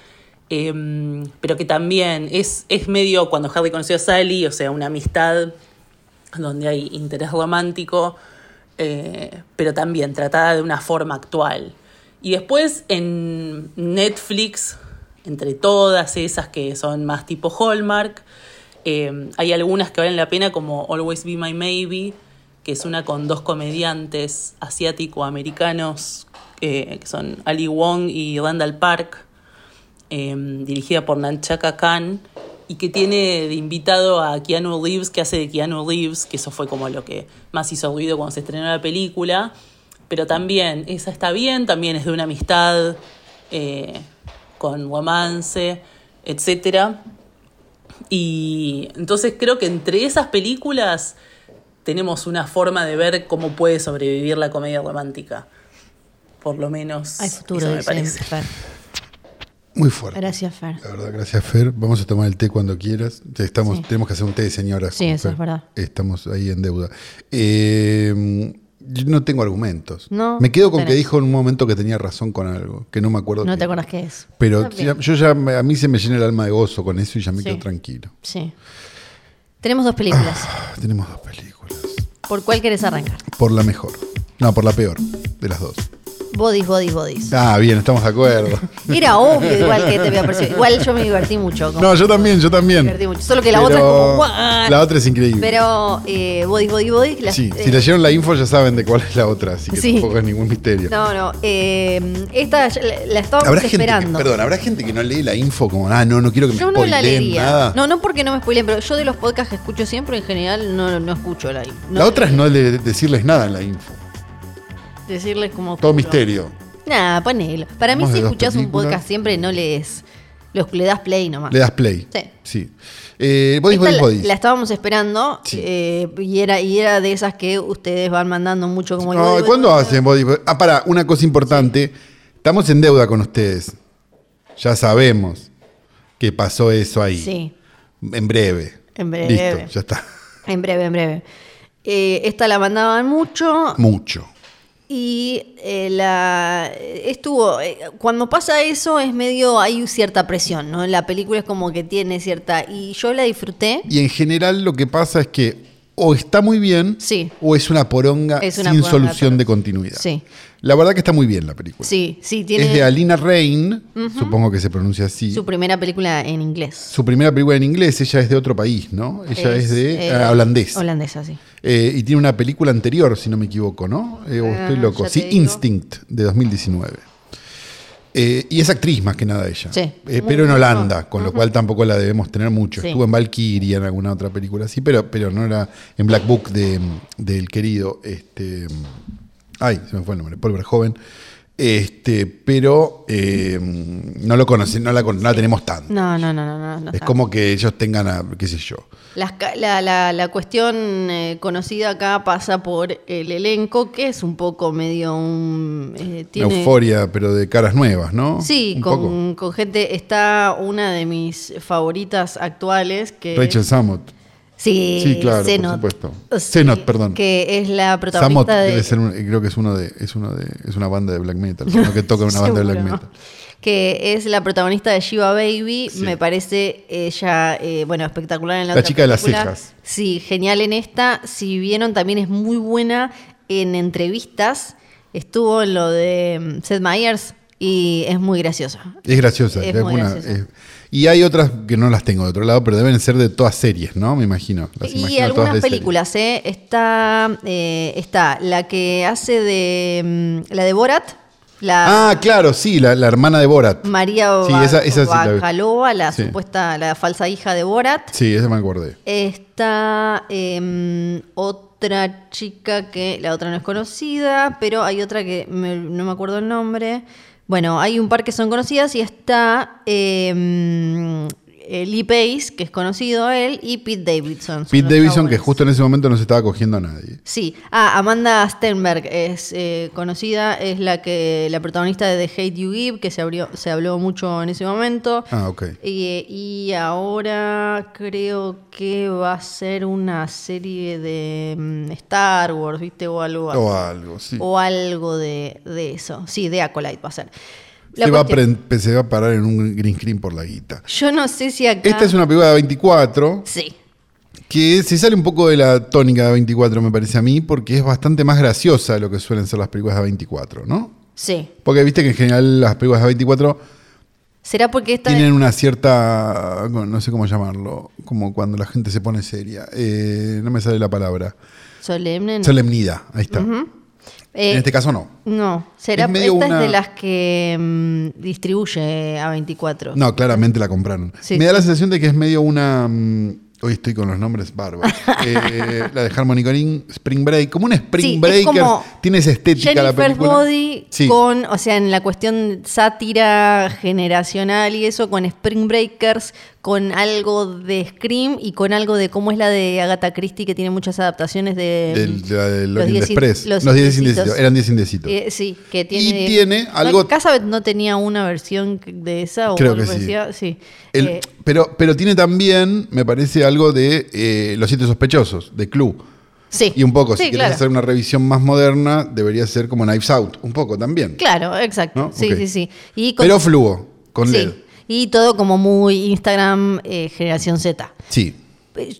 eh, pero que también es, es medio cuando Harry conoció a Sally, o sea, una amistad donde hay interés romántico, pero también tratada de una forma actual. Y después en Netflix, entre todas esas que son más tipo Hallmark, eh, hay algunas que valen la pena como Always Be My Maybe, que es una con dos comediantes asiático-americanos, eh, que son Ali Wong y Randall Park, eh, dirigida por Nanchaka Khan, y que tiene de invitado a Keanu Reeves, que hace de Keanu Reeves, que eso fue como lo que más hizo ruido cuando se estrenó la película. Pero también, esa está bien, también es de una amistad eh, con romance, etcétera. Y entonces creo que entre esas películas tenemos una forma de ver cómo puede sobrevivir la comedia romántica. Por lo menos Hay futuro, eso me parece. Fer. Muy fuerte. Gracias, Fer. La verdad, gracias Fer. Vamos a tomar el té cuando quieras. Estamos, Sí. Tenemos que hacer un té de señoras. Sí, eso Fer. es verdad. Estamos ahí en deuda. Eh, yo no tengo argumentos. No, Me quedo con que dijo en un momento que tenía razón con algo, que no me acuerdo. No qué. te acuerdas qué es. Pero ya- yo ya, me- a mí se me llena el alma de gozo con eso y ya me Sí. quedo tranquilo. Sí. Tenemos dos películas. Ah, tenemos dos películas. ¿Por cuál querés arrancar? Por la mejor. No, por la peor de las dos. Bodies, bodies, bodies. Ah, bien, estamos de acuerdo. Era obvio igual que te había parecido. Igual yo me divertí mucho. como- No, yo también, yo también. Me divertí mucho. Solo que la otra es como, "What?". La otra es increíble. Pero eh, Bodies, Bodies, Bodies. las- sí, eh, si leyeron la info ya saben de cuál es la otra, así que Sí. tampoco es ningún misterio. No, no. eh, esta la, la estábamos que, esperando. perdón, habrá gente que no lee la info como, ah, no, no quiero que me yo no la leería. nada. No, no porque no me spoileen, pero yo de los podcasts que escucho siempre, en general, no, no escucho la no- la otra es no le- decirles nada en la info. Decirles como. Todo misterio. Nah, ponelo. Para mí, Vamos si de dos escuchás un películas. podcast siempre, no lees. Los, le das play nomás. Le das play. Sí. Sí. Eh, bodies, Esta bodies, la, bodies. la estábamos esperando Sí. eh, y, era, y era de esas que ustedes van mandando mucho como el body, ¿Cuándo hacen bodies, bodies? Ah, para, una cosa importante. Estamos en deuda con ustedes. Ya sabemos que pasó eso ahí. Sí, En breve. En breve. Listo, ya está. en breve, en breve. Eh, esta la mandaban mucho Mucho. Y eh, la estuvo eh, cuando pasa eso es medio hay cierta presión, ¿no? La película es como que tiene cierta y yo la disfruté. Y en general lo que pasa es que o está muy bien Sí. o es una poronga Es una sin poronga solución de continuidad. Sí. La verdad que está muy bien la película. Sí, sí tiene Es de Alina Rain, supongo que se pronuncia así. su primera película en inglés. Su primera película en inglés, ella es de otro país, ¿no? Ella es, de eh, ah, holandés. Holandesa, sí. Eh, y tiene una película anterior, si no me equivoco, ¿no? Eh, o Ah, estoy loco. Sí, digo. Instinct, de 2019. Eh, y es actriz más que nada ella. Sí. Eh, pero en Holanda, con lo cual tampoco la debemos tener mucho. Sí. Estuvo en Valkyria en alguna otra película así, pero, pero no era en Black Book de, del querido. Este, ay, se me fue el nombre, Paul Verhoeven. Este, pero eh, no lo conocen, no la, con- no la tenemos tanto. No, no, no, no, no. no es está. como que ellos tengan, a, qué sé yo. Las la, la- la cuestión eh, conocida acá pasa por el elenco, que es un poco medio un... eh, Una euforia, pero de caras nuevas, ¿no? Sí, con, con gente... Está una de mis favoritas actuales, que... Rachel Samot. Sí, Sí, claro, por Zenot. supuesto. Sí, Zenot, perdón. Que es la Samot protagonista de... debe ser un- creo que es uno de, es uno de, es una banda de black metal, uno que toca una banda de black metal. Que es la protagonista de Shiva Baby. Sí. Me parece ella, eh, bueno, espectacular en la, La otra chica de las cejas. Sí, genial en esta. Si vieron, también es muy buena en entrevistas. Estuvo en lo de mm, Seth Meyers y es muy graciosa. Es graciosa. Es es muy una- graciosa. es- y hay otras que no las tengo de otro lado, pero deben ser de todas series, ¿no? Me imagino. Las Y imagino todas algunas series. películas, ¿eh? Está, eh, está la que hace de mm, la de Borat, la Ah, claro, sí, la, la hermana de Borat. María Sí, esa- esa sí la Sí. supuesta, la falsa hija de Borat. Sí, esa me acordé. Está em, otra chica que la otra no es conocida, pero hay otra que me- no me acuerdo el nombre. Bueno, hay un par que son conocidas y está eh, Lee Pace, que es conocido él, y Pete Davidson. Son Pete Davidson, que justo en ese momento no se estaba cogiendo a nadie. Sí, ah, Amanda Stenberg es eh, conocida, es la que la protagonista de The Hate You Give, que se, abrió, se habló mucho en ese momento. Ah, ok. Y, y ahora creo que va a ser una serie de mm, Star Wars, ¿viste? O algo, O algo, sí. o algo de, de eso. Sí, de Acolyte va a ser. Se va, a cuestión- pre- se va a parar en un green screen por la guita. Yo no sé si acá... Esta es una película de 24 Sí, que se sale un poco de la tónica de 24, me parece a mí, porque es bastante más graciosa de lo que suelen ser las películas de 24, ¿no? sí. Porque viste que en general las películas de 24 ¿Será porque esta... tienen una cierta, no sé cómo llamarlo, como cuando la gente se pone seria. Eh, no me sale la palabra. Solemne? Solemnidad, ahí está. Eh, En este caso no. No, será Es esta una- es de las que mm, distribuye a 24. No, claramente la compraron. Sí, me da sí. la sensación de que es medio una... mm, Hoy estoy con los nombres bárbaros. Eh, la de Harmony Corrin, Spring Break, como un Spring Sí, es Breaker. Tiene esa estética la Jennifer película. Body con, o sea, en la cuestión sátira generacional y eso, con Spring Breakers, con algo de Scream y con algo de cómo es la de Agatha Christie, que tiene muchas adaptaciones de... Del- de la de los diez Express. los Los 10 indecisos. indecisos. Eran 10 indecisos. Eh, sí, que Y tiene... tiene ¿No- algo- ¿Casabet no tenía una versión de esa? O Creo que sí. Sí. El- Eh, pero, pero tiene también, me parece, algo de eh, Los Siete Sospechosos, de Clue. sí. Y un poco, Sí, si quieres claro. hacer una revisión más moderna, debería ser como Knives Out, un poco también. Claro, exacto. ¿No? Sí, sí, sí. Y con- Pero fluo, con sí. LED. Y todo como muy Instagram eh, generación Z. Sí.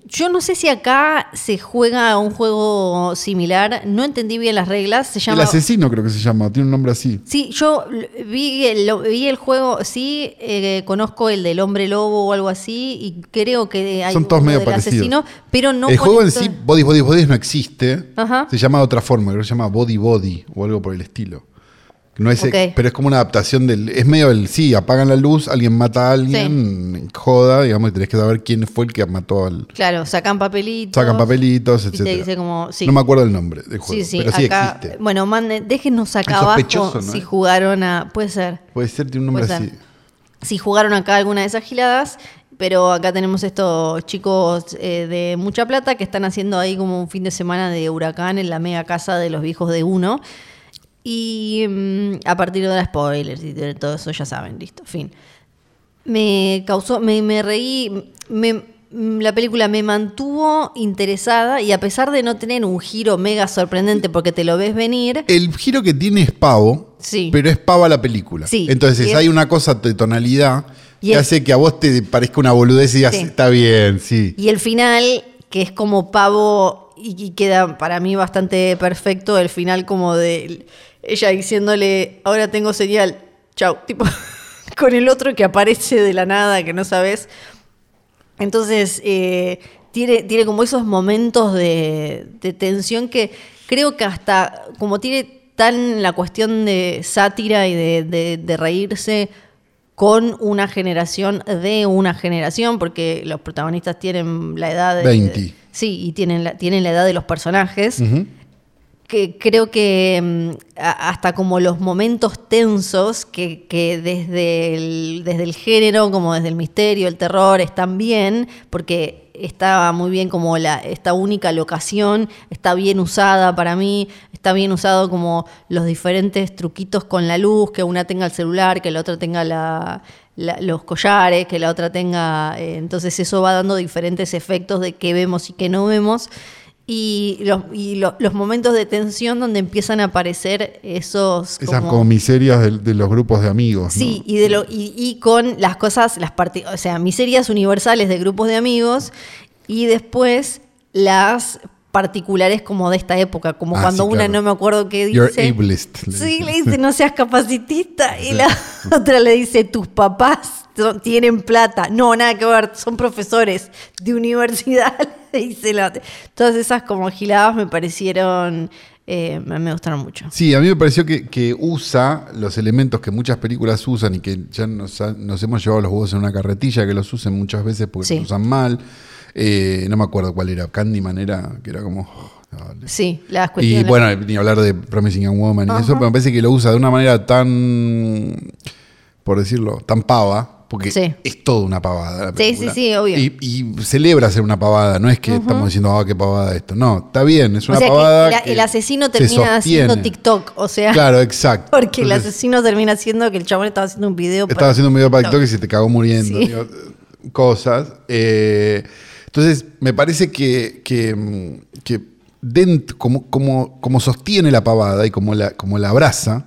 Yo no sé si acá se juega un juego similar. No entendí bien las reglas. Se llama. El asesino creo que se llama, tiene un nombre así. Sí, yo vi el, lo- vi el juego, sí, eh, conozco el del hombre lobo o algo así, y creo que hay Son todos uno medio del parecidos. asesino, pero no el juego en sí, Body Body Body, no existe. Ajá. Se llama de otra forma, creo que se llama Body Body o algo por el estilo. No es. Pero es como una adaptación del. Es medio el. Sí, apagan la luz, alguien mata a alguien, joda, digamos, y tenés que saber quién fue el que mató al. Claro, sacan papelitos. Sacan papelitos, te etc. dice como, sí. No me acuerdo el nombre del juego, Sí, sí, pero sí acá, existe. bueno, manden, déjenos acá abajo ¿no? si jugaron a, puede ser, Puede ser, tiene un nombre así. si jugaron acá alguna de esas giladas, pero acá tenemos estos chicos eh, de mucha plata que están haciendo ahí como un fin de semana de huracán en la mega casa de los viejos de uno. Y mm, a partir de las spoilers y de todo eso ya saben, listo, fin. Me causó, me, me reí, me, mm, la película me mantuvo interesada y a pesar de no tener un giro mega sorprendente porque te lo ves venir, El giro que tiene es pavo, Sí. pero es pava la película. Sí. Entonces hay una cosa de tonalidad Y que hace que a vos te parezca una boludez y digas, Sí. está bien, sí. Y el final, que es como pavo y, y queda para mí bastante perfecto, el final como de ella diciéndole, ahora tengo señal, chau, tipo, con el otro que aparece de la nada, que no sabes. Entonces, eh, tiene, tiene como esos momentos de, de tensión que creo que hasta, como tiene tan la cuestión de sátira y de, de- de reírse con una generación de una generación, porque los protagonistas tienen la edad de... 20. sí, y tienen la, tienen la edad de los personajes. Que creo que mm, hasta como los momentos tensos que, desde, el, desde el género, como desde el misterio, el terror, están bien, porque está muy bien como la, esta única locación, está bien usada para mí, está bien usado como los diferentes truquitos con la luz, que una tenga el celular, que la otra tenga la- los collares, que la otra tenga... eh, entonces eso va dando diferentes efectos de qué vemos y qué no vemos y, los, y lo- los momentos de tensión donde empiezan a aparecer esos Esas como- como miserias de, de los grupos de amigos. sí ¿no? y de lo y, y con las cosas las o sea miserias universales de grupos de amigos y después las particulares como de esta época como Ah, cuando sí, una claro. no me acuerdo qué dice You're ableist. le Sí, le dice no seas capacitista y la otra le dice tus papás son- tienen plata. No, nada que ver, son profesores de universidad. dice la. Todas esas como giladas me parecieron, eh, me gustaron mucho. Sí, a mí me pareció que, que usa los elementos que muchas películas usan y que ya nos, ha- nos hemos llevado los huevos en una carretilla, que los usen muchas veces porque Sí. los usan mal. Eh, no me acuerdo cuál era, Candyman era, que era como... dale. Sí, las Y cuestiones. bueno, ni hablar de Promising Young Woman y eso, pero me parece que lo usa de una manera tan, por decirlo, tan pava, porque Sí. es toda una pavada. la Sí, sí, sí, obvio. Y, y celebra ser una pavada, no es que estamos diciendo, ah, qué pavada esto. No, está bien, es o una sea pavada. que la- que el asesino se termina haciendo. TikTok, o sea, Claro, exacto. porque el asesino termina haciendo que el chabón estaba haciendo un video. Estaba haciendo un video para TikTok y se te cagó muriendo. Sí. digo, cosas. Eh, entonces, me parece que, que, como, como, como sostiene la pavada y como la, como la abraza,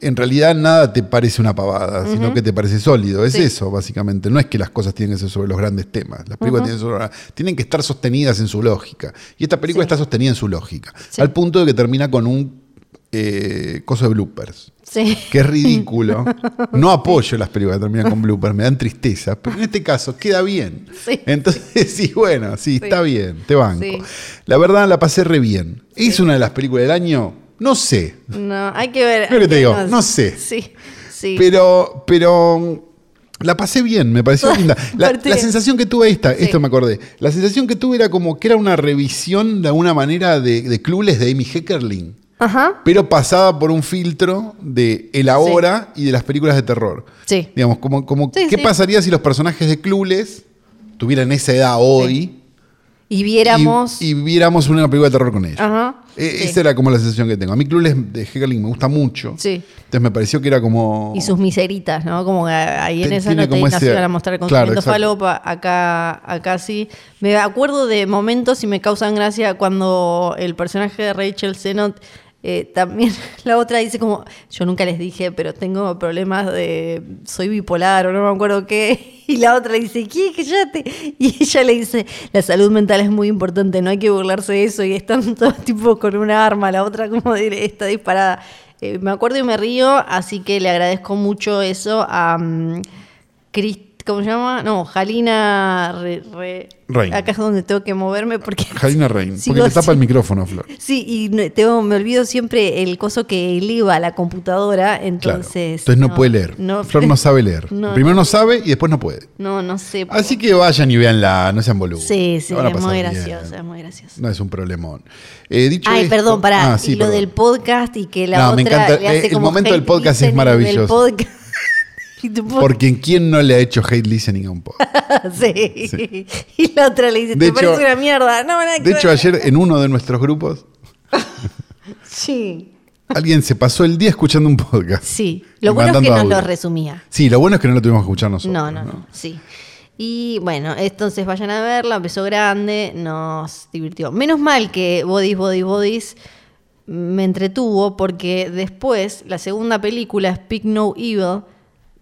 en realidad nada te parece una pavada, sino que te parece sólido. Es Sí. eso, básicamente. No es que las cosas tienen que ser sobre los grandes temas. Las películas tienen, sobre- tienen que estar sostenidas en su lógica. Y esta película Sí. está sostenida en su lógica. Sí. Al punto de que termina con un eh, coso de bloopers Sí. que es ridículo. No apoyo las películas que terminan con bloopers, me dan tristeza, pero en este caso queda bien. Sí. Entonces, sí, bueno, sí, está bien, te banco. La verdad la pasé re bien. ¿Es una de las películas del año? No sé. No, hay que ver. Hay te digo, no- no sé. Sí, sí. Pero, pero mm, la pasé bien, me pareció linda. La, la sensación que tuve, esta, Sí. esto me acordé, la sensación que tuve era como que era una revisión de alguna manera de, de de Amy Heckerling. Ajá. pero pasada por un filtro de el ahora y de las películas de terror. Sí. Digamos, como, como Sí, ¿qué pasaría si los personajes de Clueless tuvieran esa edad hoy Y viéramos. y, y viéramos una película de terror con ellos? Ajá. Sí. Esa era como la sensación que tengo. A mí Clueless de Heckerling me gusta mucho. Sí. Entonces me pareció que era como... Y sus miseritas, ¿no? Como que ahí en esa no te ese- a mostrar claro, consumiendo exacto. falopa, acá, acá sí. Me acuerdo de momentos y me causan gracia cuando el personaje de Rachel Sennott Eh, también la otra dice como, yo nunca les dije, pero tengo problemas de, soy bipolar o no me acuerdo qué. Y la otra dice, ¿qué? Cállate. Y ella le dice, la salud mental es muy importante, no hay que burlarse de eso. Y están todos tipo con una arma, la otra como está disparada. Eh, me acuerdo y me río, así que le agradezco mucho eso a um, ¿Cómo se llama? No, Jalina Rein. Acá es donde tengo que moverme porque. Jalina Rein. Porque te tapa el micrófono, Flor. Sí, y tengo, me olvido siempre el coso que eleva la computadora. Entonces. Entonces no, puede leer. Flor no sabe leer. Primero no sabe y después no puede. No, no sé. Así que vayan y veanla, no sean boludos. Sí, sí, es muy gracioso, es muy gracioso. No es un problemón. Eh, dicho Ay, perdón, para. Ah, y lo del podcast y que la no, otra. Me encanta. Le hace eh, el momento del podcast es maravilloso. Porque ¿quién no le ha hecho hate listening a un podcast? sí. Y la otra le dice, te parece una mierda. No, de hecho, ayer en uno de nuestros grupos. sí. Alguien se pasó el día escuchando un podcast. Sí. Lo bueno es que nos lo resumía. Sí, lo bueno es que no lo tuvimos que escuchar nosotros. No, no, no. Sí. Y bueno, entonces vayan a verla, empezó grande, nos divirtió. Menos mal que Bodies, Bodies, Bodies me entretuvo porque después la segunda película, Speak No Evil,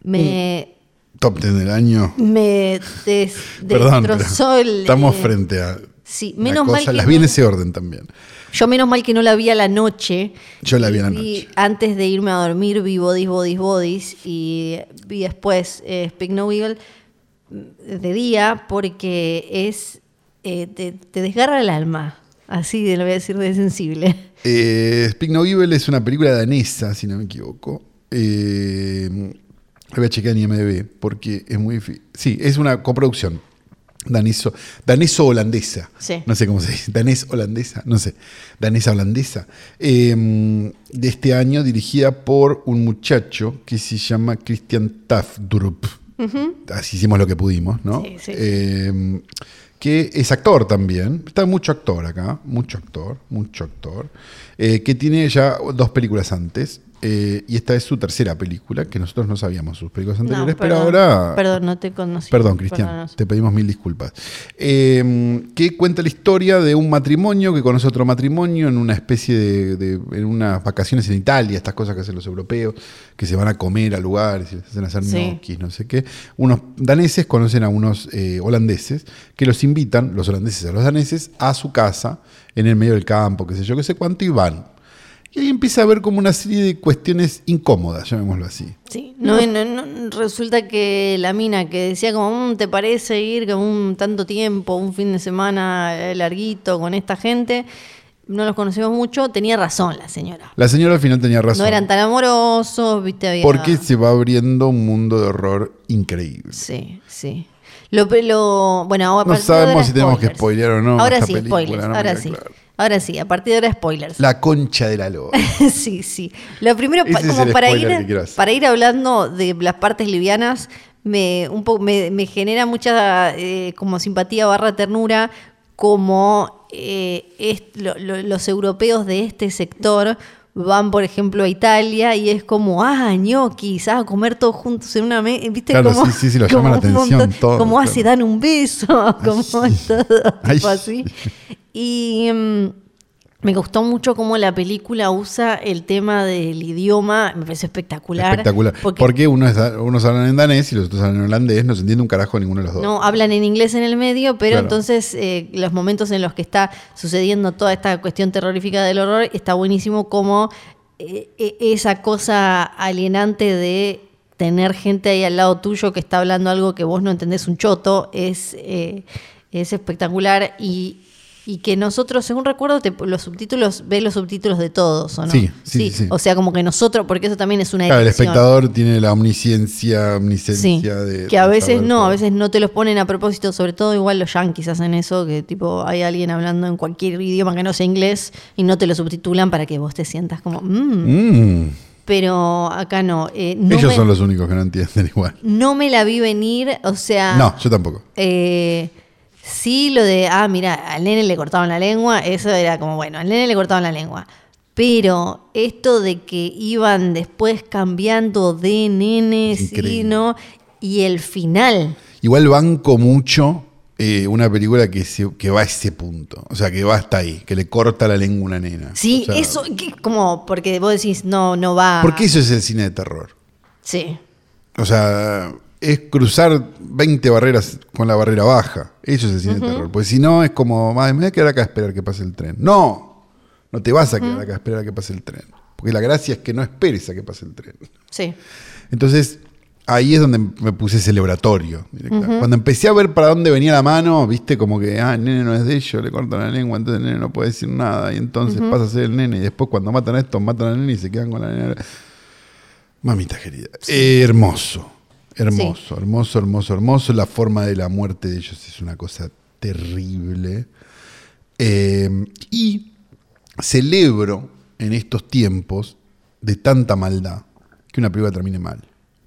me... Top 10 del año. Me des, Perdón, destrozó el... Estamos frente a... Sí, menos mal que Las vi en ese orden también. Yo menos mal que no la vi a la noche. Yo la vi a la noche. Antes de irme a dormir vi Bodies, Bodies, Bodies y vi después eh, Speak No Evil de día porque es... Eh, te, desgarra el alma. Así lo voy a decir de sensible. Eh, Speak No Evil es una película danesa, si no me equivoco. Eh, voy a chequear en IMDb porque es muy difícil. Sí, es una coproducción. Daneso, daneso holandesa. No sé cómo se dice. Danés holandesa. No sé. Danesa holandesa. Em, de este año, dirigida por un muchacho que se llama Christian Tafdrup. Así hicimos lo que pudimos, ¿no? Sí, sí. Em, que es actor también. Está mucho actor acá. Mucho actor. Mucho actor. Eh, que tiene ya dos películas antes. Eh, y esta es su tercera película, que nosotros no sabíamos sus películas anteriores, pero ahora... Perdón, no te conocí. Perdón, Cristian, te pedimos mil disculpas. Eh, que cuenta la historia de un matrimonio que conoce otro matrimonio en una especie de, en unas vacaciones en Italia, estas cosas que hacen los europeos, que se van a comer a lugares y se hacen hacer sí. no sé qué. Unos daneses conocen a unos eh, holandeses que los invitan, los holandeses a los daneses, a su casa en el medio del campo, qué sé yo, qué sé cuánto, y van y ahí empieza a haber como una serie de cuestiones incómodas, llamémoslo así. Sí, no, resulta que la mina que decía como, mm, ¿te parece ir con un tanto tiempo, un fin de semana eh, larguito con esta gente? No los conocemos mucho, tenía razón la señora. La señora al final tenía razón. No eran tan amorosos, viste, había... Porque se va abriendo un mundo de horror increíble. Sí, sí. Lo, lo bueno, no sabemos si tenemos que spoilear o no. Ahora sí, spoilers, ahora sí. Ahora sí, a partir de ahora spoilers. La concha de la loba. sí, sí. Lo primero, como para ir, para ir hablando de las partes livianas, me, un me, genera mucha eh, como simpatía barra ternura como eh, los europeos de este sector van, por ejemplo, a Italia y es como, ah, ñoquis, ah, comer todos juntos en una mesa, ¿viste? Claro, como, sí, sí, sí, lo llama la atención todo. Como, hace, dan un beso, como todo, tipo así. Y mm, me gustó mucho cómo la película usa el tema del idioma, me parece espectacular. Espectacular. Porque, uno unos hablan en danés y los otros hablan en holandés, no se entiende un carajo ninguno de los dos. No, hablan en inglés en el medio, pero entonces eh, los momentos en los que está sucediendo toda esta cuestión terrorífica del horror, está buenísimo como eh, e, esa cosa alienante de tener gente ahí al lado tuyo que está hablando algo que vos no entendés un choto, es, eh, es espectacular y y que nosotros, según recuerdo, los subtítulos, ve los subtítulos de todos, ¿o no? Sí, sí, sí, O sea, como que nosotros, porque eso también es una claro, el espectador tiene la omnisciencia, omnisciencia de... Que a veces no, a veces no te los ponen a propósito, sobre todo igual los yankees hacen eso, que tipo hay alguien hablando en cualquier idioma que no sea inglés y no te lo subtitulan para que vos te sientas como... Mmm, mm. pero acá no. Eh, Ellos son los únicos que no entienden igual. No me la vi venir, o sea. No, yo tampoco. Eh, Sí, lo de, ah, mira, al nene le cortaban la lengua, eso era como, bueno, al nene le cortaban la lengua. Pero esto de que iban después cambiando de nenes y no, y el final. Igual banco mucho eh, una película que, se- que va a ese punto. O sea, que va hasta ahí, que le corta la lengua a una nena. Sí, O sea, eso, que- como, porque vos decís, no, no va. Porque eso es el cine de terror. Sí. O sea, es cruzar 20 barreras con la barrera baja. Eso cine de terror. Pues si no, es como, madre, me voy a quedar acá a esperar que pase el tren. No, no te vas a quedar acá a esperar a que pase el tren. Porque la gracia es que no esperes a que pase el tren. Sí. Entonces, ahí es donde me puse celebratorio. directa. Cuando empecé a ver para dónde venía la mano, viste, como que, ah, el nene no es de ellos, le cortan la lengua, entonces el nene no puede decir nada. Y entonces pasa a ser el nene. Y después, cuando matan a estos, matan al nene y se quedan con la nena. Mamita querida. Eh, hermoso. Hermoso, hermoso, hermoso, hermoso. La forma de la muerte de ellos es una cosa terrible. Eh, y celebro en estos tiempos de tanta maldad que una película termine mal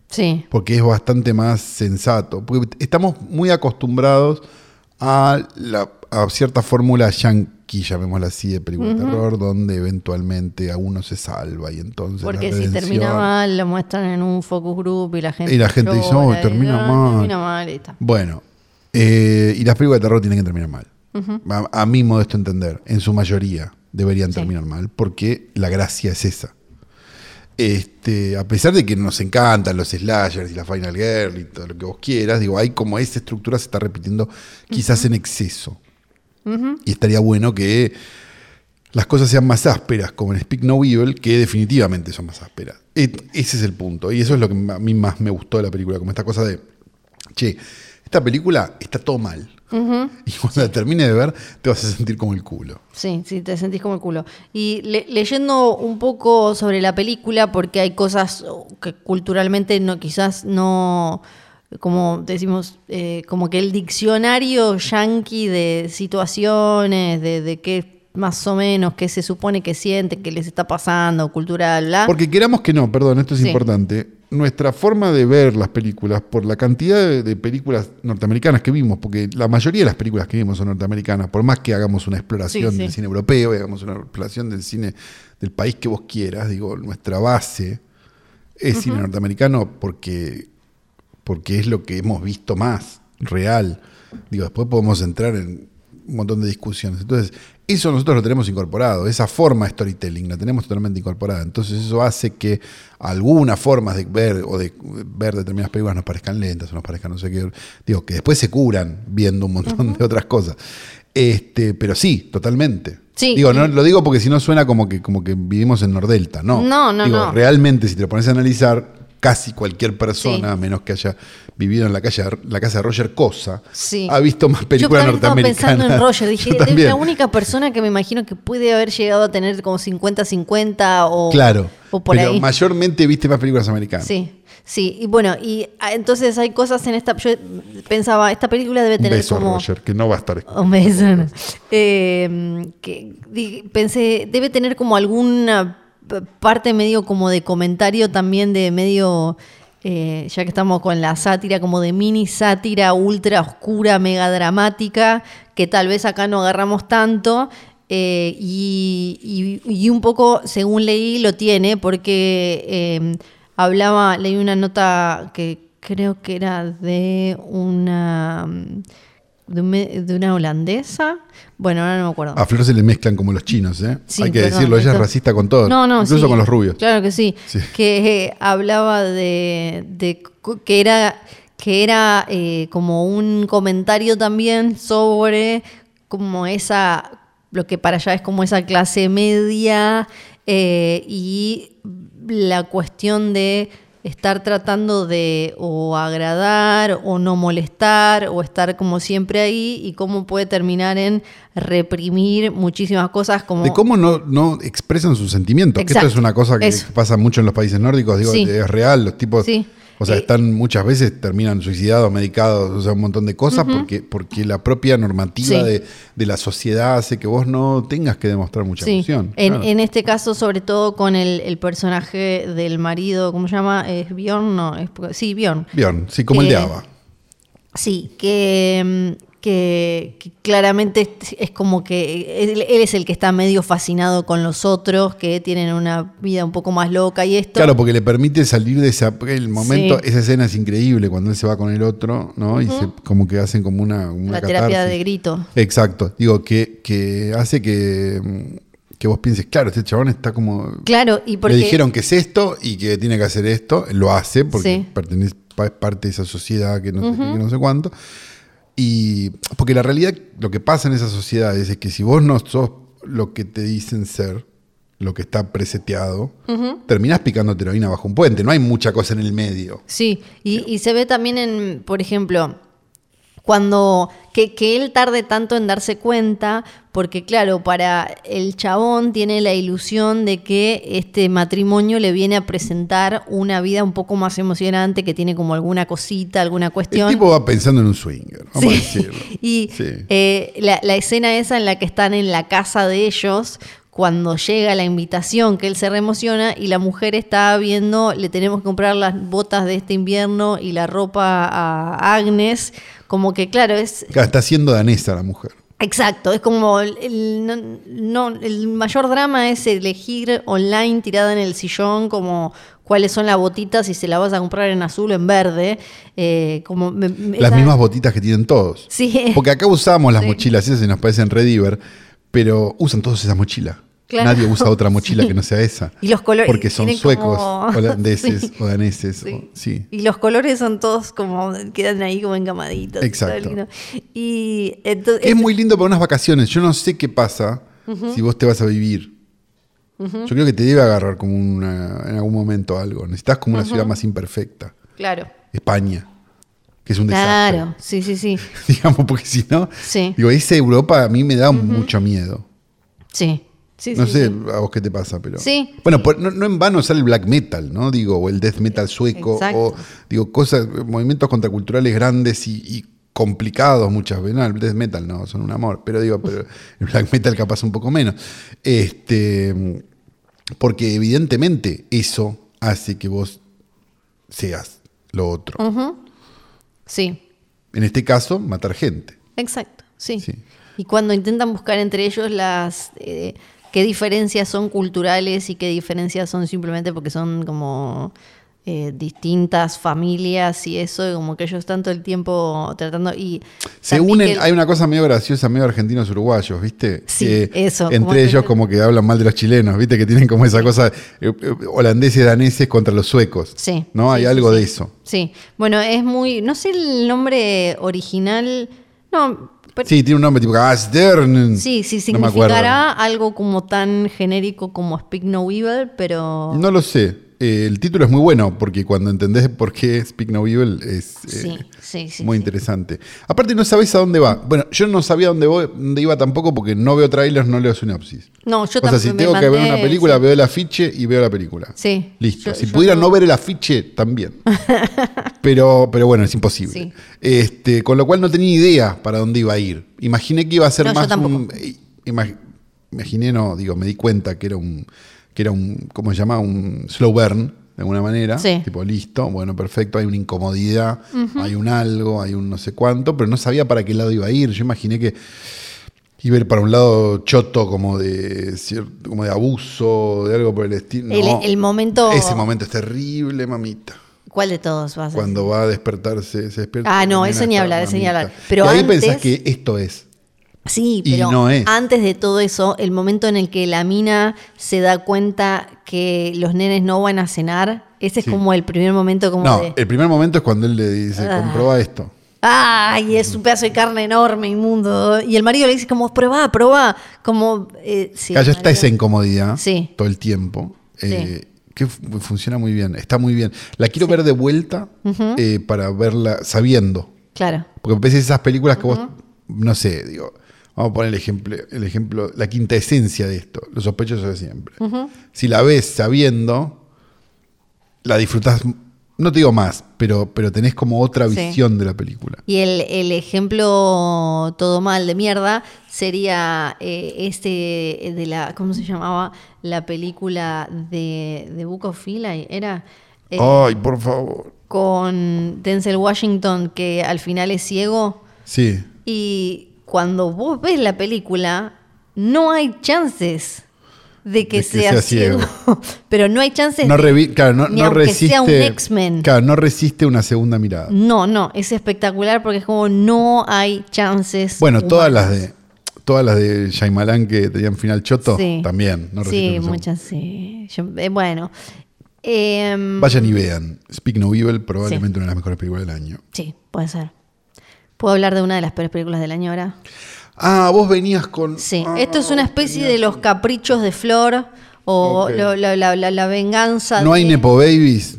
Sí. porque es bastante más sensato. Porque estamos muy acostumbrados a, la, a cierta fórmula yankee, llamémosla así, de película de terror, donde eventualmente a uno se salva y entonces. Porque si termina mal, lo muestran en un focus group y la gente. Y la gente dice, "Oh, termina mal". Termina mal y está. Bueno, eh, y las películas de terror tienen que terminar mal. a, a mi modesto entender, en su mayoría deberían Sí. terminar mal, porque la gracia es esa. Este, a pesar de que nos encantan los slashers y la Final Girl y todo lo que vos quieras, digo, hay como esa estructura se está repitiendo quizás en exceso. Y estaría bueno que las cosas sean más ásperas, como en Speak No Evil, que definitivamente son más ásperas. E- ese es el punto. Y eso es lo que a mí más me gustó de la película, como esta cosa de, che, esta película está todo mal. Y cuando la termines de ver, te vas a sentir como el culo. Sí, sí, te sentís como el culo. Y le- leyendo un poco sobre la película, porque hay cosas que culturalmente no, quizás no, como decimos, eh, como que el diccionario yanqui de situaciones, de, de qué más o menos, qué se supone que siente, qué les está pasando, cultural, bla. Porque queramos que no, perdón, esto es Sí. importante. Nuestra forma de ver las películas, por la cantidad de, de películas norteamericanas que vimos, porque la mayoría de las películas que vimos son norteamericanas, por más que hagamos una exploración Sí, sí. del cine europeo, hagamos una exploración del cine del país que vos quieras, digo, nuestra base es cine norteamericano porque, porque es lo que hemos visto más real. Digo, después podemos entrar en un montón de discusiones. Entonces, eso nosotros lo tenemos incorporado, esa forma de storytelling la tenemos totalmente incorporada. Entonces, eso hace que algunas formas de ver o de ver determinadas películas nos parezcan lentas o nos parezcan no sé qué. Digo, que después se curan viendo un montón de otras cosas. Este, pero sí, totalmente. Sí, digo, no, lo digo porque si no suena como que, como que vivimos en Nordelta, no. No, no, Digo, no. Realmente, si te lo pones a analizar, casi cualquier persona, Sí. a menos que haya vivido en la, calle, la casa de Roger Cosa, Sí. ha visto más Yo películas estaba norteamericanas. pensando en Roger. Dije, Yo es la única persona que me imagino que puede haber llegado a tener como 50-50 o, Claro. o por pero ahí. mayormente viste más películas americanas. Sí, sí. Y bueno, y ah, entonces hay cosas en esta. Yo pensaba, esta película debe Un tener beso, como. Roger, que no va a estar. Un beso. Eh, que pensé, debe tener como alguna parte medio como de comentario también de medio, eh, ya que estamos con la sátira, como de mini sátira ultra oscura, mega dramática, que tal vez acá no agarramos tanto. eh, y, un poco, según leí, lo tiene, porque eh, hablaba, leí una nota que creo que era de una de, un me- de una holandesa. Bueno, ahora no me acuerdo. A Flor se le mezclan como los chinos, ¿eh? Sí, Hay que perdón, decirlo, ella es racista con todo. No, no, incluso sí, con los rubios. Claro que sí. Sí. Que eh, hablaba de, que era que era eh, como un comentario también sobre como esa lo que para allá es como esa clase media eh, y la cuestión de estar tratando de o agradar o no molestar o estar como siempre ahí y cómo puede terminar en reprimir muchísimas cosas como De cómo no, no expresan sus sentimientos. Que esto es una cosa que eso. pasa mucho en los países nórdicos, digo, Sí. es real, los tipos, Sí. O sea, Eh, están muchas veces terminan suicidados, medicados, o sea, un montón de cosas, porque, porque la propia normativa Sí. de, de la sociedad hace que vos no tengas que demostrar mucha Sí, emoción. en, claro. en este caso, sobre todo con el, el personaje del marido, ¿cómo se llama? ¿Es Bjorn? No, es, sí, Bjorn. Bjorn, sí, como el de Eh, Ava. Sí, que, mm, que, que claramente es, como que él, él es el que está medio fascinado con los otros, que tienen una vida un poco más loca y esto. Claro, porque le permite salir de porque El momento, Sí. esa escena es increíble cuando él se va con el otro, ¿no? Y se, como que hacen como una. una la terapia catarsis. de grito. Exacto. Digo, que, que hace que, que vos pienses, claro, este chabón está como. Claro, y porque Le dijeron que es esto y que tiene que hacer esto, lo hace porque Sí. pertenece, es parte de esa sociedad que no, sé, qué, que no sé cuánto. Y porque la realidad, lo que pasa en esas sociedades es que si vos no sos lo que te dicen ser, lo que está preseteado, terminás picando heroína bajo un puente. No hay mucha cosa en el medio. Sí, y, y se ve también en, por ejemplo, cuando que, que él tarde tanto en darse cuenta, porque claro, para el chabón tiene la ilusión de que este matrimonio le viene a presentar una vida un poco más emocionante, que tiene como alguna cosita, alguna El cuestión. tipo va pensando en un swinger, vamos a Sí. decirlo. Y Sí. eh, la, la escena esa en la que están en la casa de ellos, cuando llega la invitación, que él se reemociona y la mujer está viendo, le tenemos que comprar las botas de este invierno y la ropa a Agnes, como que claro, es Está siendo danesa la mujer. exacto, es como el, el- no, no, el mayor drama es elegir online tirada en el sillón como cuáles son las botitas y se la vas a comprar en azul o en verde, eh, como me- me- Las esa- mismas botitas que tienen todos. Sí. Porque acá usamos las Sí. mochilas, esas y nos parecen Rediver, pero usan todos esa mochila. Claro. Nadie usa otra mochila Sí. que no sea esa. Y los colores- Porque son suecos, como- holandeses Sí. o daneses. Sí. o- sí. Y los colores son todos como, quedan ahí como encamaditos. Exacto. Y entonces, es muy lindo para unas vacaciones. Yo no sé qué pasa si vos te vas a vivir. Yo creo que te debe agarrar como una, en algún momento algo. Necesitas como una ciudad más imperfecta. Claro. España, que es un desastre. Claro, sí, sí, sí. Digamos, porque si no, Sí. digo, esa Europa a mí me da mucho miedo. Sí. Sí, no sí, sé sí. a vos qué te pasa, pero. Sí. Bueno, por- no, no en vano sale el black metal, ¿no? Digo, o el death metal sueco, Exacto. o digo, cosas, movimientos contraculturales grandes y, y complicados muchas veces. No, el death metal no, son un amor. Pero digo, pero el black metal capaz un poco menos. Este. Porque evidentemente eso hace que vos seas lo otro. Sí, En este caso, matar gente. exacto. Sí. Sí. Y cuando intentan buscar entre ellos las eh, qué diferencias son culturales y qué diferencias son simplemente porque son como eh, distintas familias y eso, y como que ellos están todo el tiempo tratando y Se unen, el- hay una cosa medio graciosa, medio argentinos uruguayos, ¿viste? Sí, eso, como Entre que- ellos como que hablan mal de los chilenos, ¿viste? Que tienen como esa cosa eh, eh, holandeses, daneses contra los suecos. Sí. ¿No? Hay Sí, algo sí. de eso. Sí, bueno, es muy, no sé el nombre original, no, pero Sí, tiene un nombre tipo Astern. sí, sí No significará algo como tan genérico como Speak No Evil, pero No lo sé. Eh, el título es muy bueno porque cuando entendés por qué Speak No Evil es eh, Sí, sí, sí, muy interesante. Aparte no sabés a dónde va. Bueno, yo no sabía dónde, voy- dónde iba tampoco porque no veo trailers, no leo sinopsis. no, yo o sea, si también me tengo que ver una película, veo el afiche y veo la película. Sí. Listo. Yo- si yo pudiera no- no ver el afiche, también. pero, pero bueno, es imposible. Este, con lo cual no tenía idea para dónde iba a ir. Imaginé que iba a ser No, yo más tampoco. un. imag- Imaginé, no, digo, me di cuenta que era un. Que era un. ¿Cómo se llama? Un slow burn, de alguna manera. Sí. Tipo, listo, bueno, perfecto, hay una incomodidad, hay un algo, hay un no sé cuánto, pero no sabía para qué lado iba a ir. Yo imaginé que iba a ir para un lado choto como de como de abuso, de algo por el estilo. El- No. el momento- Ese momento es terrible, mamita. ¿Cuál de todos vas a Cuando va a despertarse, se despierta. Ah, no, eso ni está, hablar, eso ni hablar. Pero y ahí antes- pensás que esto es. Sí, pero no antes de todo eso, el momento en el que la mina se da cuenta que los nenes no van a cenar, ese es como el primer momento como No, de... el primer momento es cuando él le dice, Ah. comproba esto. ¡Ay! Es un pedazo de carne enorme, inmundo. Y el marido le dice como, probá, probá. Como... eh, sí, está esa incomodidad Sí. todo el tiempo. eh, Que fu- funciona muy bien, está muy bien. La quiero ver de vuelta eh, para verla sabiendo. Claro. Porque a veces esas películas que vos, no sé, digo, vamos a poner el ejemplo, el ejemplo, la quinta esencia de esto, los sospechosos de siempre. Si la ves sabiendo, la disfrutás, no te digo más, pero, pero tenés como otra Sí. visión de la película. Y el, el ejemplo todo mal de mierda sería eh, este de la, ¿cómo se llamaba? La película de, de Book of Eli, era eh, Ay, por favor. con Denzel Washington que al final es ciego. Sí. Y cuando vos ves la película, no hay chances de que, De que sea, sea ciego. ciego. Pero no hay chances No, de- claro, no, ni no aunque resiste. sea un X-Men. Claro, no resiste una segunda mirada. No, no, es espectacular porque es como no hay chances. Bueno, todas las de todas las de Shyamalan que tenían final choto, Sí. también. No Sí, muchas sí. Yo- eh, bueno. Em, Vayan y vean. Speak No Evil, probablemente una de las mejores películas del año. Sí, puede ser. ¿Puedo hablar de una de las peores películas del año ahora? Ah, vos venías con. Sí, Ah, esto es una especie de los caprichos de Flor o lo- la, la- la- la venganza. ¿No hay Nepo Babies?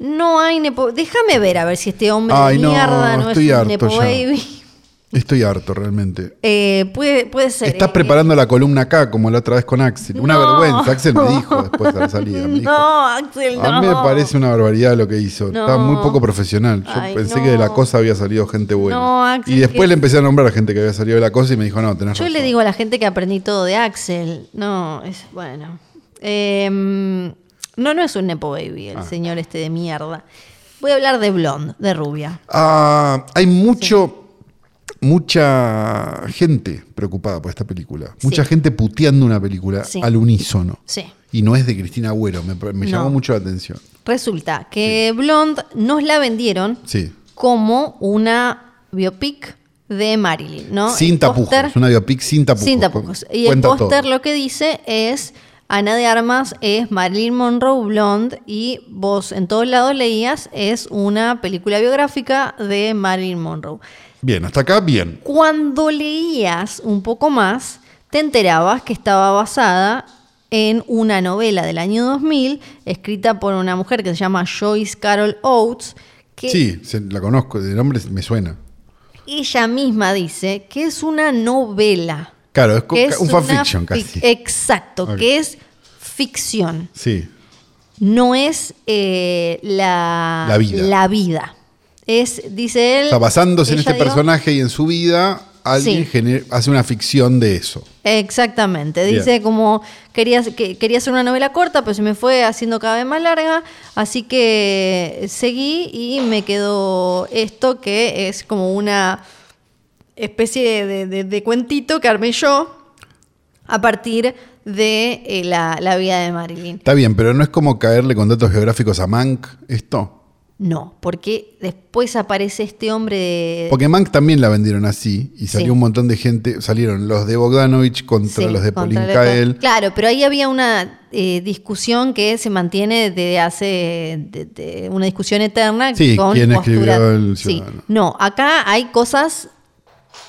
No hay Nepo. Déjame ver a ver si este hombre Ay, de no, mierda no, estoy es un harto Nepo ya. Baby. Estoy harto realmente. Eh, puede, puede ser. Estás eh, preparando la columna acá, como la otra vez con Axel. Una No. vergüenza. Axel me dijo después de la salida. Me dijo, No, Axel, no. A mí me parece una barbaridad lo que hizo. No. Está muy poco profesional. Yo Ay, pensé no. que de la cosa había salido gente buena. No, Axel, y después que- le empecé a nombrar a gente que había salido de la cosa y me dijo, no, tenés Yo razón. le digo a la gente que aprendí todo de Axel. No, es bueno. Em, no, no es un Nepo Baby, el Ah. señor este de mierda. Voy a hablar de Blonde, de Rubia. Ah, hay mucho, mucha gente preocupada por esta película. Mucha gente puteando una película Sí. al unísono. Sí. Y no es de Cristina Agüero, me, me No. llamó mucho la atención. Resulta que Blonde nos la vendieron como una biopic de Marilyn, ¿no? Sin El tapujos, póster- una biopic sin tapujos. Sin tapujos. Y el póster lo que dice es Ana de Armas es Marilyn Monroe Blonde y vos en todos lados leías es una película biográfica de Marilyn Monroe. Bien, hasta acá, bien. Cuando leías un poco más, te enterabas que estaba basada en una novela del año 2000 escrita por una mujer que se llama Joyce Carol Oates, que Sí, la conozco, de nombre me suena. ella misma dice que es una novela. Claro, es co- que es un fanfiction fic- casi. Exacto, que es ficción. Sí. No es eh, la, La vida. la vida. Es, dice él. Sea, basándose en este dijo- personaje y en su vida, alguien Sí. hace una ficción de eso. Exactamente. Bien. Dice como quería, que, quería hacer una novela corta, pero se me fue haciendo cada vez más larga. Así que seguí y me quedó esto que es como una especie de, de- de cuentito que armé yo a partir de eh, la, la vida de Marilyn. Está bien, pero no es como caerle con datos geográficos a Mank, esto. No, porque después aparece este hombre de... Porque Mank también la vendieron así y salió Sí. un montón de gente. Salieron los de Bogdanovich contra Sí, los de Pauline Kael. Claro, pero ahí había una eh, discusión que se mantiene desde hace de- de una discusión eterna. Sí, con ¿quién escribió El Sí. Ciudadano? No, acá hay cosas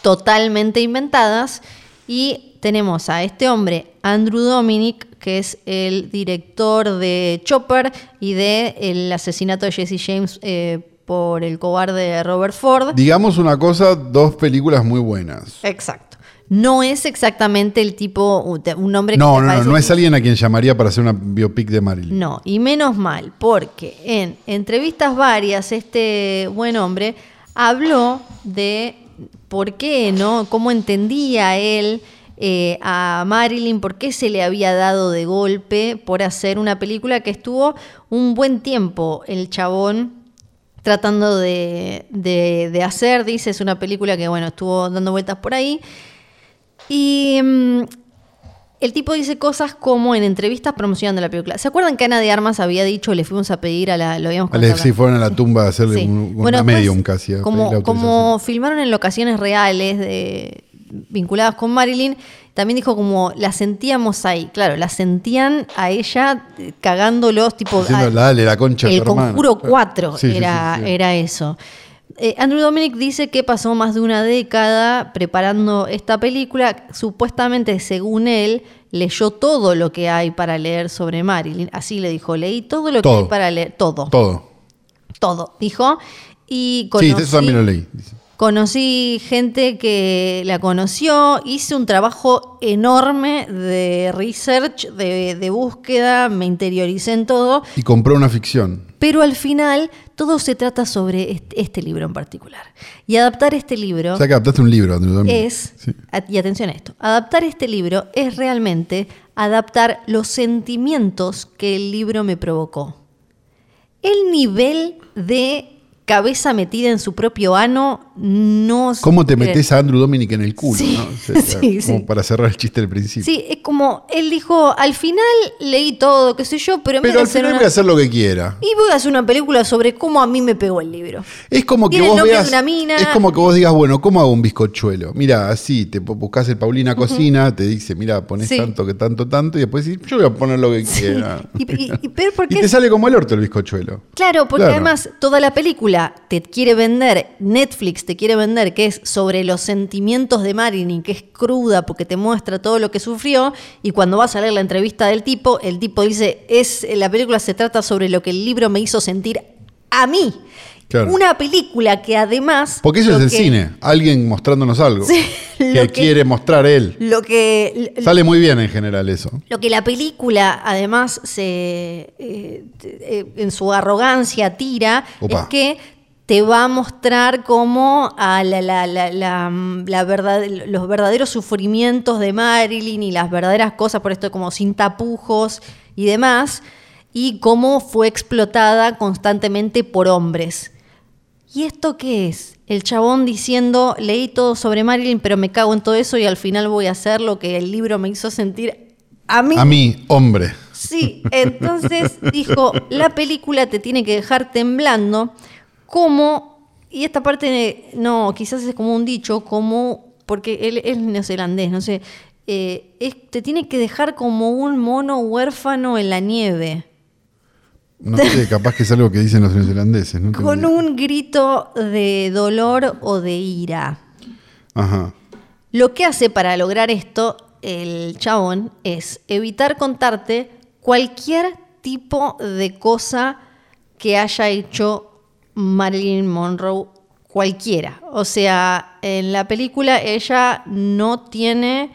totalmente inventadas y tenemos a este hombre, Andrew Dominic, que es el director de Chopper y de el asesinato de Jesse James eh, por el cobarde Robert Ford. Digamos una cosa, dos películas muy buenas. Exacto. No es exactamente el tipo, un hombre que No, no, no, no es alguien a quien llamaría para hacer una biopic de Marilyn. No, y menos mal, porque en entrevistas varias este buen hombre habló de por qué, ¿no? Cómo entendía él eh, a Marilyn, por qué se le había dado de golpe por hacer una película que estuvo un buen tiempo el chabón tratando de, de- de hacer, dice, es una película que, bueno, estuvo dando vueltas por ahí. Y mm, el tipo dice cosas como en entrevistas promocionando la película. ¿Se acuerdan que Ana de Armas había dicho, le fuimos a pedir a la, lo habíamos sí, fueron a la tumba a hacerle Sí. un, una Bueno, medium casi. a Como, como filmaron en locaciones reales de, vinculadas con Marilyn, también dijo como la sentíamos ahí. Claro, la sentían a ella eh, cagándolos, tipo. Diciendo, ah, dale, la concha el tu hermano". Conjuro 4 Sí, era, sí. era eso. Eh, Andrew Dominic dice que pasó más de una década preparando esta película. Supuestamente, según él, leyó todo lo que hay para leer sobre Marilyn. Así le dijo, leí todo lo que hay para leer. Todo. Todo. Todo, dijo. Y Sí, eso también lo leí. dice. Conocí gente que la conoció, hice un trabajo enorme de research, de, de búsqueda, me interioricé en todo, Y compró una ficción. pero al final todo se trata sobre este, este libro en particular. Y adaptar este libro O sea que adaptaste un libro, Andrew es, Sí. y atención a esto, adaptar este libro es realmente adaptar los sentimientos que el libro me provocó. El nivel de cabeza metida en su propio ano, no ¿Cómo te sé. metes a Andrew Dominic en el culo? Sí, ¿no? O sea, sí, como sí. para cerrar el chiste del principio. Sí, es como él dijo, al final leí todo, qué sé yo, pero en Pero al final una- voy a hacer lo que quiera. Y voy a hacer una película sobre cómo a mí me pegó el libro. Es como que vos veas. una mina. Es como que vos digas, bueno, ¿cómo hago un bizcochuelo? Mira, así, te bu- buscas el Paulina Cocina, te dice, mira, pones tanto, que tanto, tanto, y después decís, yo voy a poner lo que quiera. Y, y- porque Y te sale como el orto el bizcochuelo. Claro, porque Claro. además toda la película te quiere vender, Netflix te quiere vender que es sobre los sentimientos de Marilyn, que es cruda porque te muestra todo lo que sufrió, y cuando vas a leer la entrevista del tipo, el tipo dice, es la película se trata sobre lo que el libro me hizo sentir a mí. Claro. Una película que además... Porque eso es el que- cine, alguien mostrándonos algo Sí, que, quiere mostrar él. Lo que, Sale muy bien en general eso. Lo que la película, además, se, eh, eh, en su arrogancia tira, Opa. es que te va a mostrar cómo a la- la- la verdad, los verdaderos sufrimientos de Marilyn y las verdaderas cosas, por esto como sin tapujos y demás, y cómo fue explotada constantemente por hombres. ¿Y esto qué es? El chabón diciendo, leí todo sobre Marilyn, pero me cago en todo eso y al final voy a hacer lo que el libro me hizo sentir a mí. A mí, hombre. Sí, entonces dijo, la película te tiene que dejar temblando como, y esta parte, no, quizás es como un dicho, como, porque él es neozelandés, no sé, eh, es- te tiene que dejar como un mono huérfano en la nieve. No sé, capaz que es algo que dicen los neozelandeses. Con un grito de dolor o de ira. Ajá. Lo que hace para lograr esto el chabón es evitar contarte cualquier tipo de cosa que haya hecho Marilyn Monroe, cualquiera. O sea, en la película ella no tiene,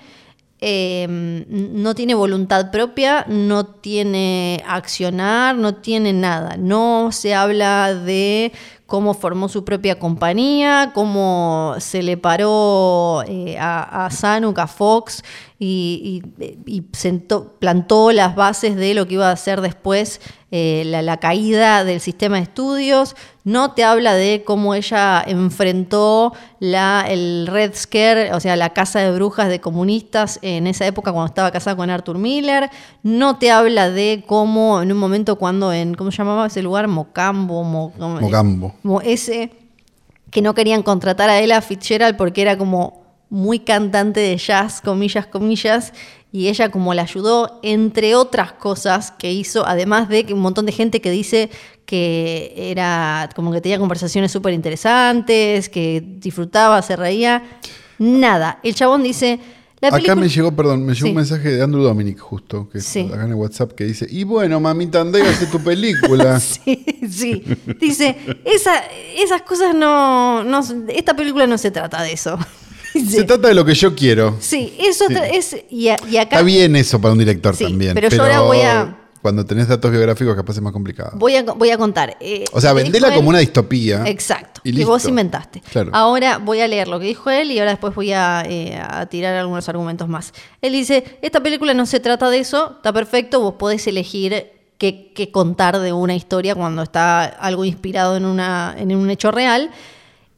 eh, no tiene voluntad propia, no tiene accionar, no tiene nada. No se habla de cómo formó su propia compañía, cómo se le paró eh, a, a a Fox y, y- y sentó- plantó las bases de lo que iba a hacer después eh, la, la caída del sistema de estudios. No te habla de cómo ella enfrentó la, el Red Scare, o sea, la casa de brujas de comunistas en esa época cuando estaba casada con Arthur Miller. No te habla de cómo en un momento cuando en, ¿cómo se llamaba ese lugar? Mocambo, Mo- Mocambo. como ese que no querían contratar a Ella Fitzgerald porque era como muy cantante de jazz, comillas, comillas, y ella como la ayudó, entre otras cosas que hizo, además de que un montón de gente que dice que era como que tenía conversaciones súper interesantes, que disfrutaba, se reía, nada. El chabón dice, la Acá me llegó, perdón, me llegó Sí. un mensaje de Andrew Dominic justo, que Sí. acá en el WhatsApp, que dice, y bueno, mamita, andá y hace tu película. Sí, sí. Dice, esa, esas cosas no, no... Esta película no se trata de eso. Se trata de lo que yo quiero. Sí, eso Sí. es. Y, a- y acá Está bien eso para un director Sí, también. pero yo ahora voy a- Cuando tenés datos biográficos capaz es más complicado. voy a, voy a contar. eh, O sea, vendela él- como una distopía. Exacto, y que listo. vos inventaste. Claro. Ahora voy a leer lo que dijo él y ahora después voy a, eh, a tirar algunos argumentos más. Él dice, esta película no se trata de eso, está perfecto, vos podés elegir qué, contar de una historia cuando está algo inspirado en, una, en un hecho real.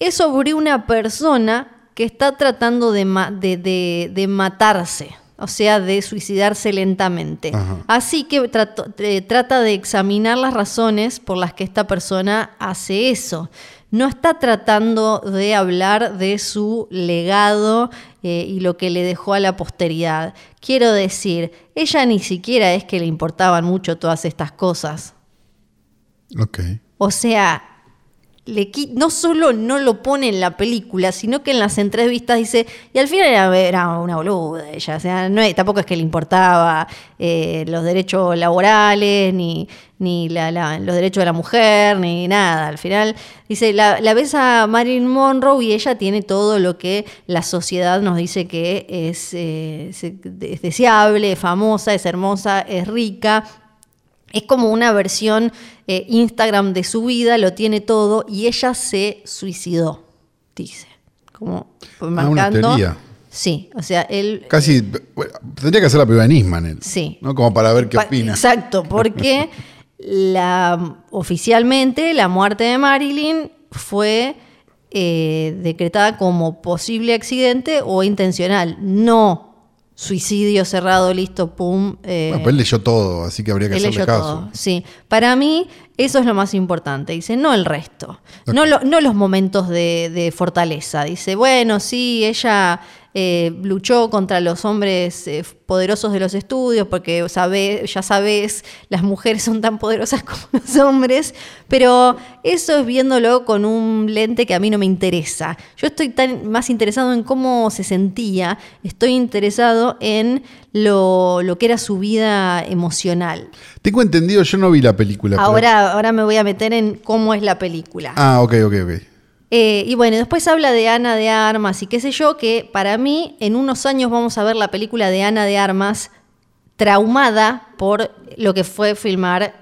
Es sobre una persona que está tratando de, ma- de- de- de matarse, o sea, de suicidarse lentamente. Ajá. Así que trato- eh, trata de examinar las razones por las que esta persona hace eso. No está tratando de hablar de su legado eh, y lo que le dejó a la posteridad. Quiero decir, ella ni siquiera es que le importaban mucho todas estas cosas. Ok. O sea, le no solo no lo pone en la película, sino que en las entrevistas dice, y al final era, una boluda ella, o sea, no tampoco es que le importaba eh, los derechos laborales, ni, los derechos de la mujer, ni nada. Al final dice, la, la ves a Marilyn Monroe y ella tiene todo lo que la sociedad nos dice que es, eh, es deseable, es famosa, es hermosa, es rica. Es como una versión eh, Instagram de su vida, lo tiene todo y ella se suicidó, dice. Como Ah, una marcando. Sí, o sea, él. Casi, bueno, tendría que hacer la prueba de Nisman él. Sí. ¿no? Como para ver qué Pa- opina. Exacto, porque la, oficialmente la muerte de Marilyn fue eh, decretada como posible accidente o intencional, no suicidio cerrado, listo, pum. eh, Bueno, pues él leyó todo, así que habría que él hacerle leyó caso. todo, Sí, para mí eso es lo más importante. Dice, no el resto, no, Ok. lo- no los momentos de, de fortaleza. Dice, bueno, sí, ella eh, luchó contra los hombres eh, poderosos de los estudios, porque sabe, ya sabes, las mujeres son tan poderosas como los hombres, pero eso es viéndolo con un lente que a mí no me interesa. Yo estoy tan más interesado en cómo se sentía, estoy interesado en lo, lo que era su vida emocional. Tengo entendido, yo no vi la película. pero- Ahora, ahora me voy a meter en cómo es la película. Ah, ok, ok, ok. Eh, y bueno, después habla de Ana de Armas y qué sé yo, que para mí en unos años vamos a ver la película de Ana de Armas traumada por lo que fue filmar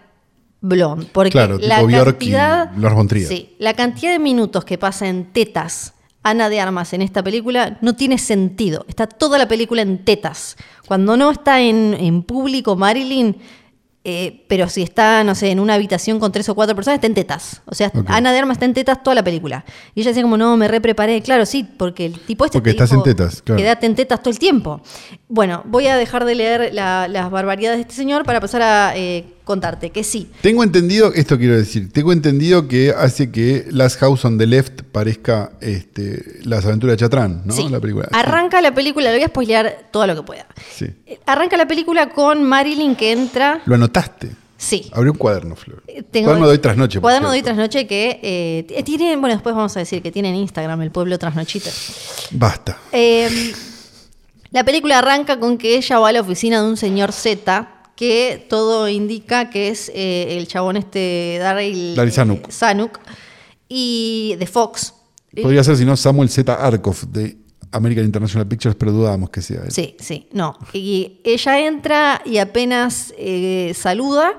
Blonde. Porque Claro, la tipo Bjork y cantidad, Trier. Sí, la cantidad de minutos que pasa en tetas Ana de Armas en esta película no tiene sentido. Está toda la película en tetas. Cuando no está en, en público Marilyn, eh, pero si está, no sé, en una habitación con tres o cuatro personas, está en tetas. O sea. Ana de Armas está en tetas toda la película. Y ella decía como, no, me repreparé. Claro, sí, porque el tipo este Porque te estás dijo, en tetas, claro. Quédate en tetas todo el tiempo. Bueno, voy a dejar de leer la- las barbaridades de este señor para pasar a eh, contarte que sí. Tengo entendido, esto quiero decir, tengo entendido que hace que Last House on the Left parezca este, las aventuras de Chatrán, ¿no? Sí. La película. Arranca la película, le voy a spoilear todo lo que pueda. Sí. Eh, Arranca la película con Marilyn que entra. Lo anotaste. Sí. Abrió un cuaderno, Flor. Eh, tengo- cuaderno de hoy tras noche. por Cuaderno de hoy cierto. tras noche que eh, tienen, bueno, después vamos a decir que tienen Instagram, el pueblo trasnochita. Basta. Eh, la película arranca con que ella va a la oficina de un señor Z que todo indica que es eh, el chabón este Daryl Daryl Zanuck. eh, Zanuck, y de Fox. Podría ser, si no, Samuel Z. Arkoff de American International Pictures, pero dudamos que sea él. Sí, sí, no. Y ella entra y apenas eh, saluda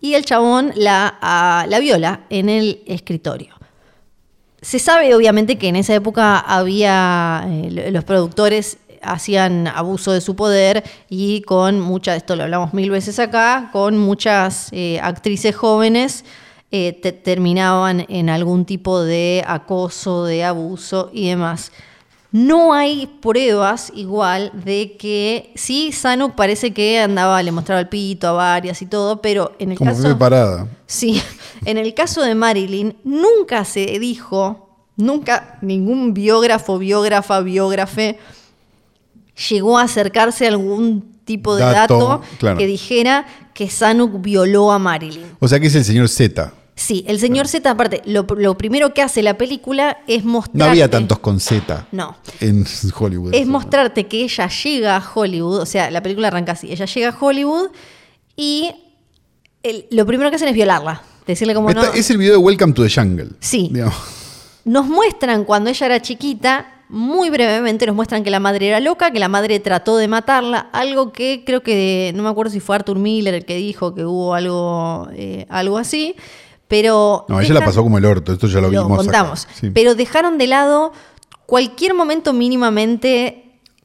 y el chabón la, a- la viola en el escritorio. Se sabe obviamente que en esa época había, eh, lo- los productores hacían abuso de su poder y con muchas, esto lo hablamos mil veces acá, con muchas eh, actrices jóvenes eh, te- terminaban en algún tipo de acoso, de abuso y demás. No hay pruebas igual de que sí, Sanu parece que andaba, le mostraba el pito a varias y todo, pero en el Como caso... parada. Sí, en el caso de Marilyn, nunca se dijo, nunca ningún biógrafo, biógrafa, biógrafe llegó a acercarse a algún tipo de Dato, dato, claro. que dijera que Sanuk violó a Marilyn. O sea que es el señor Z. Sí, el señor Z, aparte, lo, lo primero que hace la película es mostrarte... No había tantos con Z No. en Hollywood. Es mostrarte que ella llega a Hollywood, o sea, la película arranca así, ella llega a Hollywood y el- lo primero que hacen es violarla, decirle como Esta- no... Es el video de Welcome to the Jungle. Sí. digamos. Nos muestran cuando ella era chiquita, muy brevemente nos muestran que la madre era loca, que la madre trató de matarla, algo que creo que, no me acuerdo si fue Arthur Miller el que dijo que hubo algo, eh, algo así, pero... No, ella la pasó como el orto. Esto ya lo, lo vimos. contamos. Sí. Pero dejaron de lado cualquier momento mínimamente.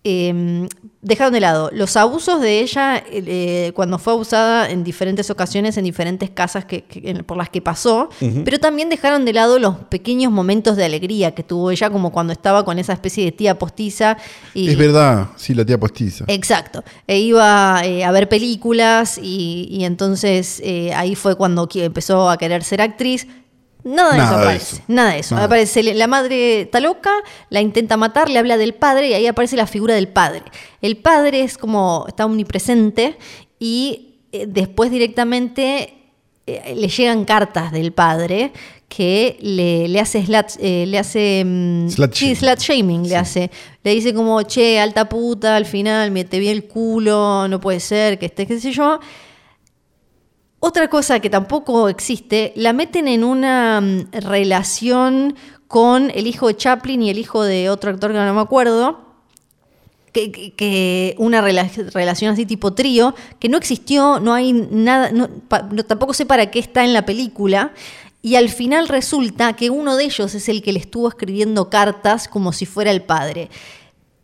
Eh, dejaron de lado los abusos de ella eh, cuando fue abusada en diferentes ocasiones, en diferentes casas que, por las que pasó, pero también dejaron de lado los pequeños momentos de alegría que tuvo ella, como cuando estaba con esa especie de tía postiza. Y, Es verdad, sí, la tía postiza. Exacto. E iba eh, a ver películas y, y entonces eh, ahí fue cuando empezó a querer ser actriz. Nada de Nada eso de aparece. eso. Nada de eso. Nada. Aparece la madre está loca, la intenta matar, le habla del padre y ahí aparece la figura del padre. El padre es como está omnipresente y eh, después directamente eh, le llegan cartas del padre que le, le hace slut, eh, le hace mm, Slut sí, shaming. slut shaming le hace. Le dice como, che, alta puta, al final me te vi el culo, no puede ser, que estés, qué sé yo. Otra cosa que tampoco existe, la meten en una mm, relación con el hijo de Chaplin y el hijo de otro actor que no me acuerdo. Que, una rela- relación así tipo trío, que no existió, no hay nada, no- tampoco sé para qué está en la película. Y al final resulta que uno de ellos es el que le estuvo escribiendo cartas como si fuera el padre.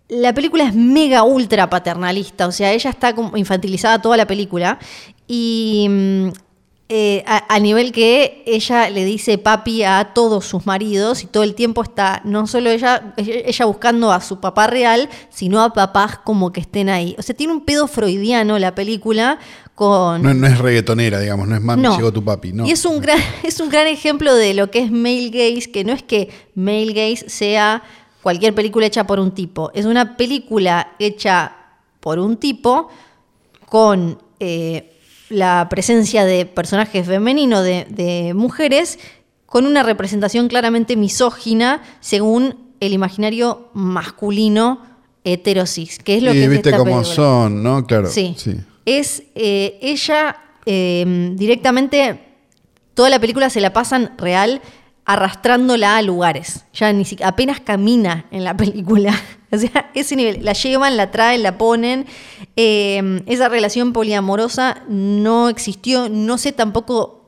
La película es mega ultra paternalista, o sea, ella está como infantilizada toda la película y mm, eh, a, a nivel que ella le dice papi a todos sus maridos y todo el tiempo está no solo ella, ella buscando a su papá real, sino a papás como que estén ahí. O sea, tiene un pedo freudiano la película con... No, no es reggaetonera, digamos, no es mami, No. llegó tu papi, no. Y es un, gran, es un gran ejemplo de lo que es male gaze, que no es que male gaze sea cualquier película hecha por un tipo, es una película hecha por un tipo con eh, la presencia de personajes femeninos, de, de mujeres, con una representación claramente misógina según el imaginario masculino heterosis, que es lo y que viste cómo son, ¿no? Claro. Sí. sí. Es eh, ella eh, directamente, toda la película se la pasan real arrastrándola a lugares. Ya ni siquiera, apenas camina en la película. O sea, ese nivel. La llevan, la traen, la ponen. Eh, esa relación poliamorosa no existió. No sé tampoco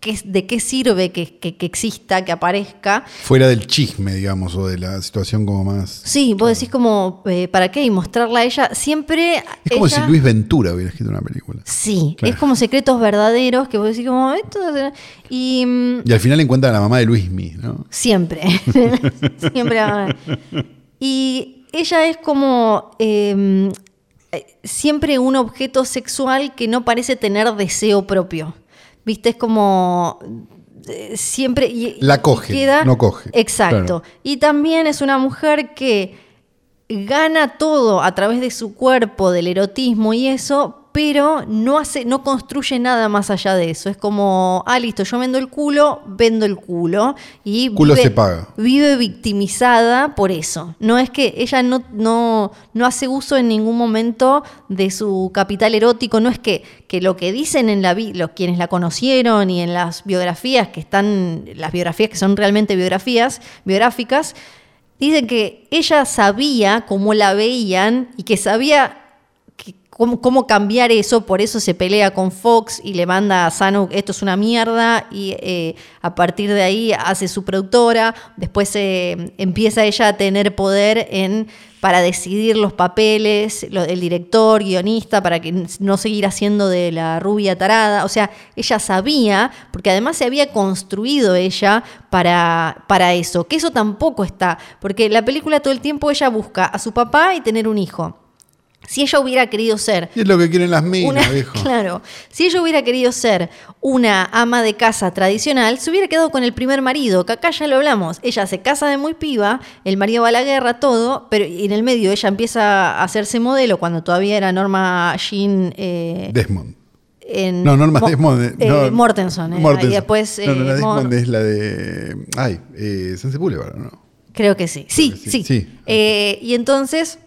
qué, de qué sirve que, que- que exista, que aparezca. Fuera del chisme, digamos, o de la situación como más. Sí, vos decís como, eh, ¿para qué? Y mostrarla a ella. Siempre. Es como ella- si Luis Ventura hubiera escrito una película. Sí, Claro. es como secretos verdaderos que vos decís como esto y mm, Y al final encuentra a la mamá de Luismi, ¿no? siempre, siempre. va a- Y ella es como eh, eh, siempre un objeto sexual que no parece tener deseo propio. Viste, es como eh, siempre y- La y coge, no coge. Exacto. Claro. Y también es una mujer que gana todo a través de su cuerpo, del erotismo y eso, pero no hace, no construye nada más allá de eso. Es como, ah, listo, yo vendo el culo, vendo el culo. Y Culo se paga. Vive victimizada por eso. No es que ella no, no, no hace uso en ningún momento de su capital erótico. No es que, que lo que dicen en la los quienes la conocieron y en las biografías que están, las biografías que son realmente biografías, biográficas, dicen que ella sabía cómo la veían y que sabía cómo, cambiar eso, por eso se pelea con Fox y le manda a Sanu, esto es una mierda, y eh, a partir de ahí hace su productora, después eh, empieza ella a tener poder en para decidir los papeles, lo- el director, guionista, para que no seguir haciendo de la rubia tarada. O sea, ella sabía, porque además se había construido ella para, para eso, que eso tampoco está, porque la película todo el tiempo ella busca a su papá y tener un hijo. Si ella hubiera querido ser Y es lo que quieren las minas, una, viejo. claro, si ella hubiera querido ser una ama de casa tradicional, se hubiera quedado con el primer marido, que acá ya lo hablamos. Ella se casa de muy piba, el marido va a la guerra, todo, pero en el medio ella empieza a hacerse modelo cuando todavía era Norma Jean. eh, Desmond. en No, Norma Mo- Desmond. eh, no, Mortenson. eh, Mortenson. Y después. no, no, eh, la Desmond Mo- es la de. Ay, eh, Sunset Boulevard, ¿no? Creo que sí. Que sí. sí, sí. Eh, y entonces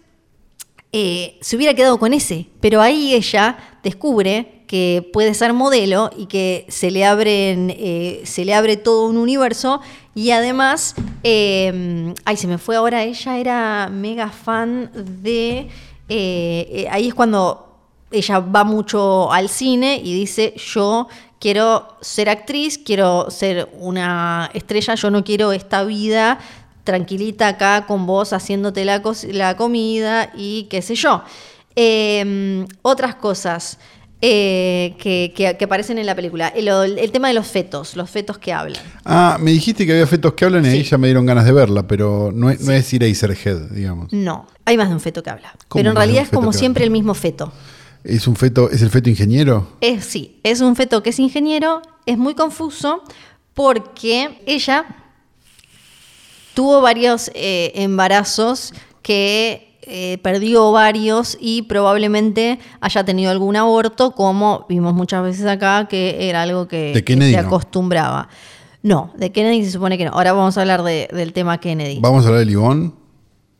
eh, se hubiera quedado con ese. Pero ahí ella descubre que puede ser modelo y que se le, abren, eh, se le abre todo un universo. Y además, eh, ay, se me fue ahora, ella era mega fan de... eh, ahí es cuando ella va mucho al cine y dice, yo quiero ser actriz, quiero ser una estrella, yo no quiero esta vida tranquilita acá con vos haciéndote la, la comida y qué sé yo. Eh, otras cosas eh, que, que- que aparecen en la película. El, el tema de los fetos, los fetos que hablan. Ah, me dijiste que había fetos que hablan y ahí Sí. ya me dieron ganas de verla, pero no es, no es Eraserhead, digamos. No, hay más de un feto que habla. ¿Cómo Pero en realidad es como siempre habla? el mismo feto. ¿Es un feto, es el feto ingeniero? Es, sí, es un feto que es ingeniero, es muy confuso porque ella tuvo varios eh, embarazos que eh, perdió varios y probablemente haya tenido algún aborto, como vimos muchas veces acá, que era algo que, De Kennedy que se acostumbraba. No, de Kennedy se supone que no. Ahora vamos a hablar de- del tema Kennedy. ¿Vamos a hablar de Livón?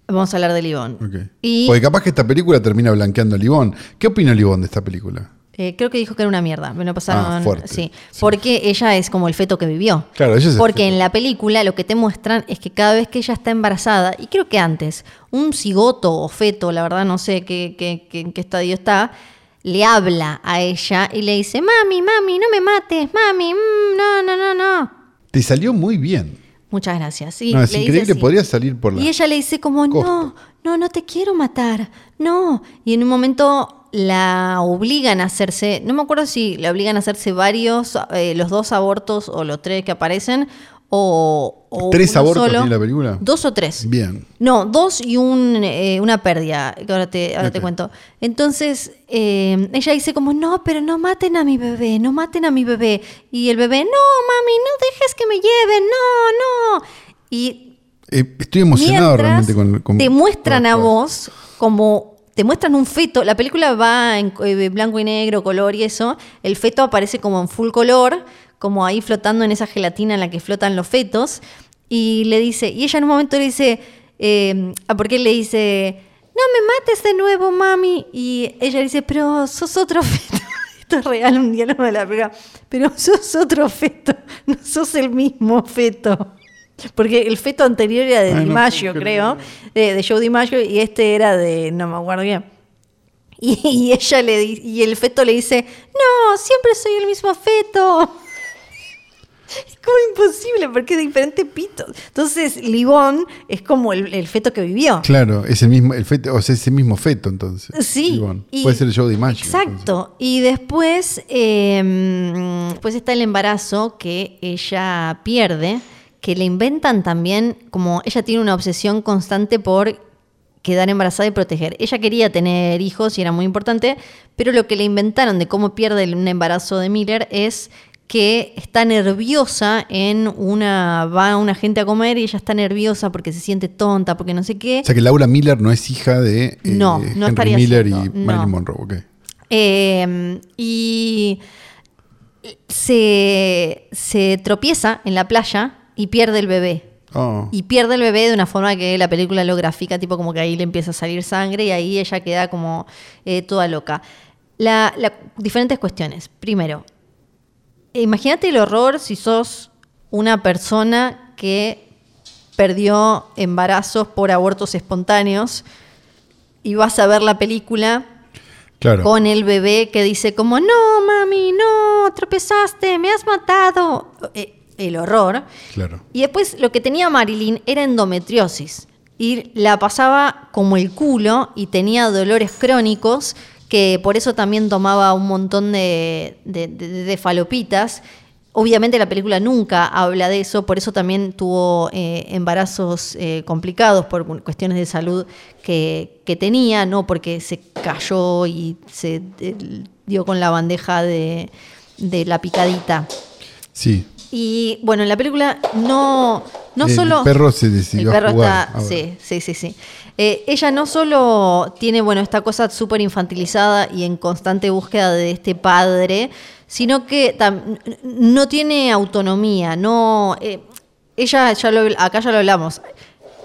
Vamos a hablar de. Y Porque capaz que esta película termina blanqueando a Livón. ¿Qué opina Livón de esta película? Eh, creo que dijo que era una mierda. Me lo pasaron. Ah. Sí, Sí. Porque ella es como el feto que vivió. Claro, ella es Porque en la película lo que te muestran es que cada vez que ella está embarazada, y creo que antes, un cigoto o feto, la verdad no sé qué, qué- qué- en qué estadio está, le habla a ella y le dice: Mami, mami, no me mates, mami, mm, no, no, no, no. Te salió muy bien. Muchas gracias. Sí, no, es le increíble, podría salir por la. Y ella le dice como, costa. no, no, no te quiero matar, no. Y en un momento la obligan a hacerse, no me acuerdo si la obligan a hacerse varios, eh, los dos abortos o los tres que aparecen, o, o ¿Tres abortos solo. tiene la película? Dos o tres. Bien. No, dos y un, eh, una pérdida, que ahora te, ahora te cuento. Entonces, eh, ella dice como, no, pero no maten a mi bebé, no maten a mi bebé. Y el bebé, no, mami, no dejes que me lleven, no, no. Y Eh, estoy emocionado realmente con, con- te muestran con a vos como... Te muestran un feto, la película va en eh, blanco y negro, color y eso. El feto aparece como en full color, como ahí flotando en esa gelatina en la que flotan los fetos. Y le dice, y ella en un momento le dice, eh, ah, porque él le dice, no me mates de nuevo, mami. Y ella dice, pero sos otro feto. Esto es real, un diálogo de la película. Pero sos otro feto, no sos el mismo feto. Porque el feto anterior era de Ay, no DiMaggio, puedo creo, de, de Joe DiMaggio, y este era de, no me acuerdo bien. Y, y ella le y el feto le dice, no, siempre soy el mismo feto. Es como imposible, porque es diferente pito. Entonces, Libón es como el, el feto que vivió. Claro, es el mismo, el feto, o sea, es el mismo feto entonces. Sí. Ivonne. y- Puede ser Joe DiMaggio. Exacto. Y después, eh, pues está el embarazo que ella pierde, que le inventan también, como ella tiene una obsesión constante por quedar embarazada y proteger. Ella quería tener hijos y era muy importante, pero lo que le inventaron de cómo pierde un embarazo de Miller es que está nerviosa en una va una gente a comer y ella está nerviosa porque se siente tonta, porque no sé qué. O sea que Laura Miller no es hija de eh, No, no Henry estaría Miller y no. Marilyn Monroe. ok. Eh, y se, se tropieza en la playa y pierde el bebé. Oh. Y pierde el bebé de una forma que la película lo grafica, tipo como que ahí le empieza a salir sangre y ahí ella queda como eh, toda loca. La, la- diferentes cuestiones. Primero, imagínate el horror si sos una persona que perdió embarazos por abortos espontáneos y vas a ver la película Claro. con el bebé que dice como, no, mami, no, tropezaste, me has matado. Eh, el horror. Claro. Y después lo que tenía Marilyn era endometriosis. Y la pasaba como el culo y tenía dolores crónicos, que por eso también tomaba un montón de, de- de- de falopitas. Obviamente la película nunca habla de eso, por eso también tuvo eh, embarazos eh, complicados por cuestiones de salud que, que tenía, no porque se cayó y se eh, dio con la bandeja de, de la picadita. Sí. Y bueno, en la película no, no El solo. perro se decidió El perro a jugar. está. Sí, sí, sí, sí. Eh, ella no solo tiene, bueno, esta cosa súper infantilizada y en constante búsqueda de este padre, sino que no tiene autonomía. No. eh, ella, ya lo, acá ya lo hablamos.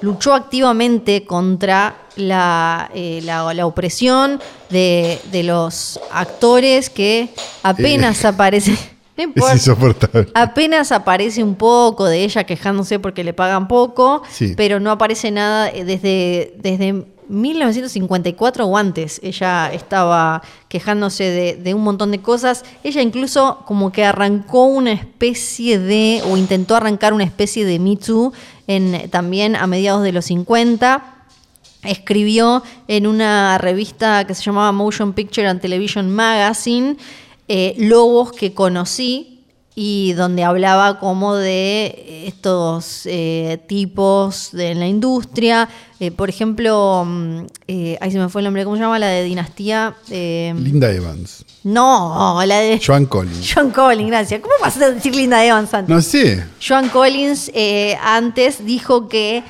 Luchó activamente contra la, eh, la, la opresión de, de los actores que apenas aparecen. No Es insoportable. Apenas aparece un poco de ella quejándose porque le pagan poco, Sí. pero no aparece nada eh, desde, desde 1954 o antes. Ella estaba quejándose de, de un montón de cosas. Ella incluso como que arrancó una especie de, o intentó arrancar una especie de Me Too en, también a mediados de los 50 escribió en una revista que se llamaba Motion Picture and Television Magazine eh, Lobos que conocí y donde hablaba como de estos eh, tipos de en la industria. Eh, por ejemplo, mm, eh, ahí se me fue el nombre, ¿cómo se llama? La de Dinastía. Eh, Linda Evans. no, la de Joan Collins. Joan Collins, gracias. ¿Cómo vas a decir Linda Evans antes? No sé. Joan Collins antes dijo que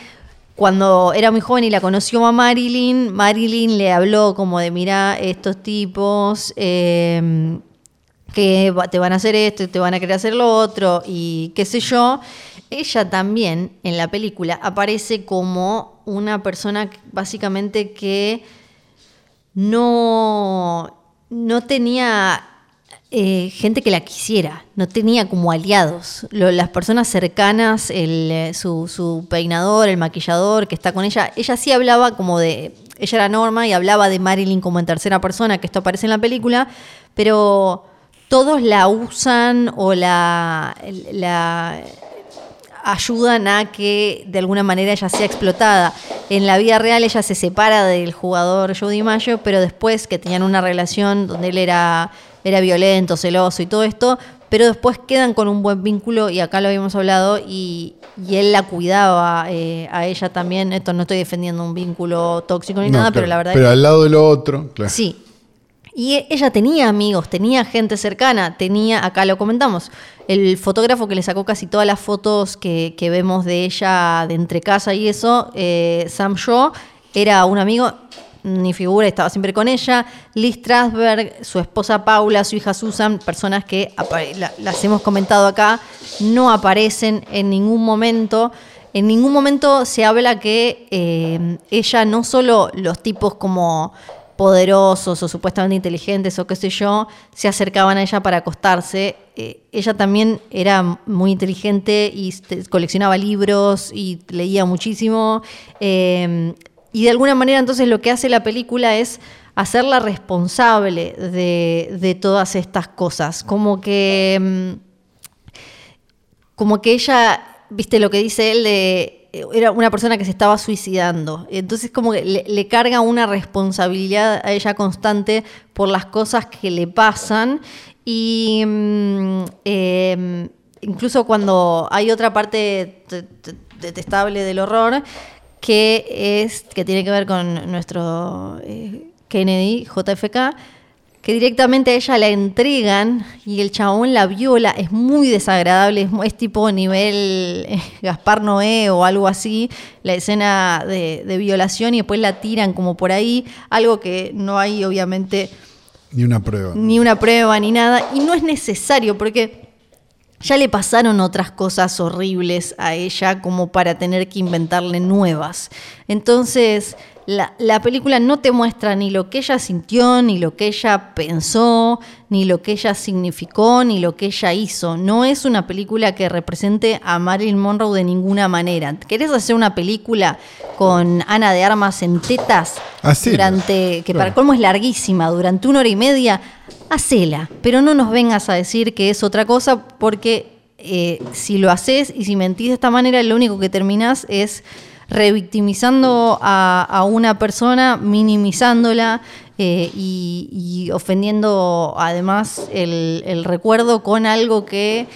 cuando era muy joven y la conoció a Marilyn, Marilyn le habló como de, mira, estos tipos eh, que te van a hacer esto, y te van a querer hacer lo otro y qué sé yo. Ella también en la película aparece como una persona básicamente que no, no tenía eh, gente que la quisiera, no tenía como aliados. Las personas cercanas, eh, su, su peinador, el maquillador que está con ella, ella sí hablaba como de, ella era Norma y hablaba de Marilyn como en tercera persona, que esto aparece en la película, pero todos la usan o la, la ayudan a que de alguna manera ella sea explotada. en la vida real ella se separa del jugador Joe DiMaggio, pero después que tenían una relación donde él era, era violento, celoso y todo esto, pero después quedan con un buen vínculo y acá lo habíamos hablado y, y él la cuidaba eh, a ella también. Esto no estoy defendiendo un vínculo tóxico ni No, nada, claro, pero la verdad Pero es al lado de lo otro, claro. Sí. Y e- ella tenía amigos, tenía gente cercana, tenía, acá lo comentamos, el fotógrafo que le sacó casi todas las fotos que, que vemos de ella de entre casa y eso, eh, Sam Shaw, era un amigo, ni figura, estaba siempre con ella. Liz Strasberg, su esposa Paula, su hija Susan, personas que las hemos comentado acá, no aparecen en ningún momento. En ningún momento se habla que eh, ella no solo los tipos como poderosos o supuestamente inteligentes o qué sé yo, se acercaban a ella para acostarse. Eh, ella también era muy inteligente y coleccionaba libros y leía muchísimo. Eh, y de alguna manera entonces lo que hace la película es hacerla responsable de, todas estas cosas. Como que... mm, como que ella, viste lo que dice él de era una persona que se estaba suicidando. Entonces como que le, carga una responsabilidad a ella constante por las cosas que le pasan y mm, eh, incluso cuando hay otra parte te- te- detestable del horror que es que tiene que ver con nuestro eh, Kennedy JFK que directamente a ella la entregan y el chabón la viola, es muy desagradable, es, tipo nivel eh, Gaspar Noé o algo así, la escena de, de violación y después la tiran como por ahí, algo que no hay obviamente Ni una prueba. ni una prueba ni nada, y no es necesario porque ya le pasaron otras cosas horribles a ella como para tener que inventarle nuevas. Entonces, la, la película no te muestra ni lo que ella sintió, ni lo que ella pensó, ni lo que ella significó, ni lo que ella hizo. No es una película que represente a Marilyn Monroe de ninguna manera. ¿Querés hacer una película con Ana de Armas en tetas? Hacela. Durante, que Claro. para colmo es larguísima, durante una hora y media, hacela. Pero no nos vengas a decir que es otra cosa, porque eh, si lo haces y si mentís de esta manera, lo único que terminás es revictimizando a, a una persona, minimizándola eh, y, y ofendiendo además el, el recuerdo con algo que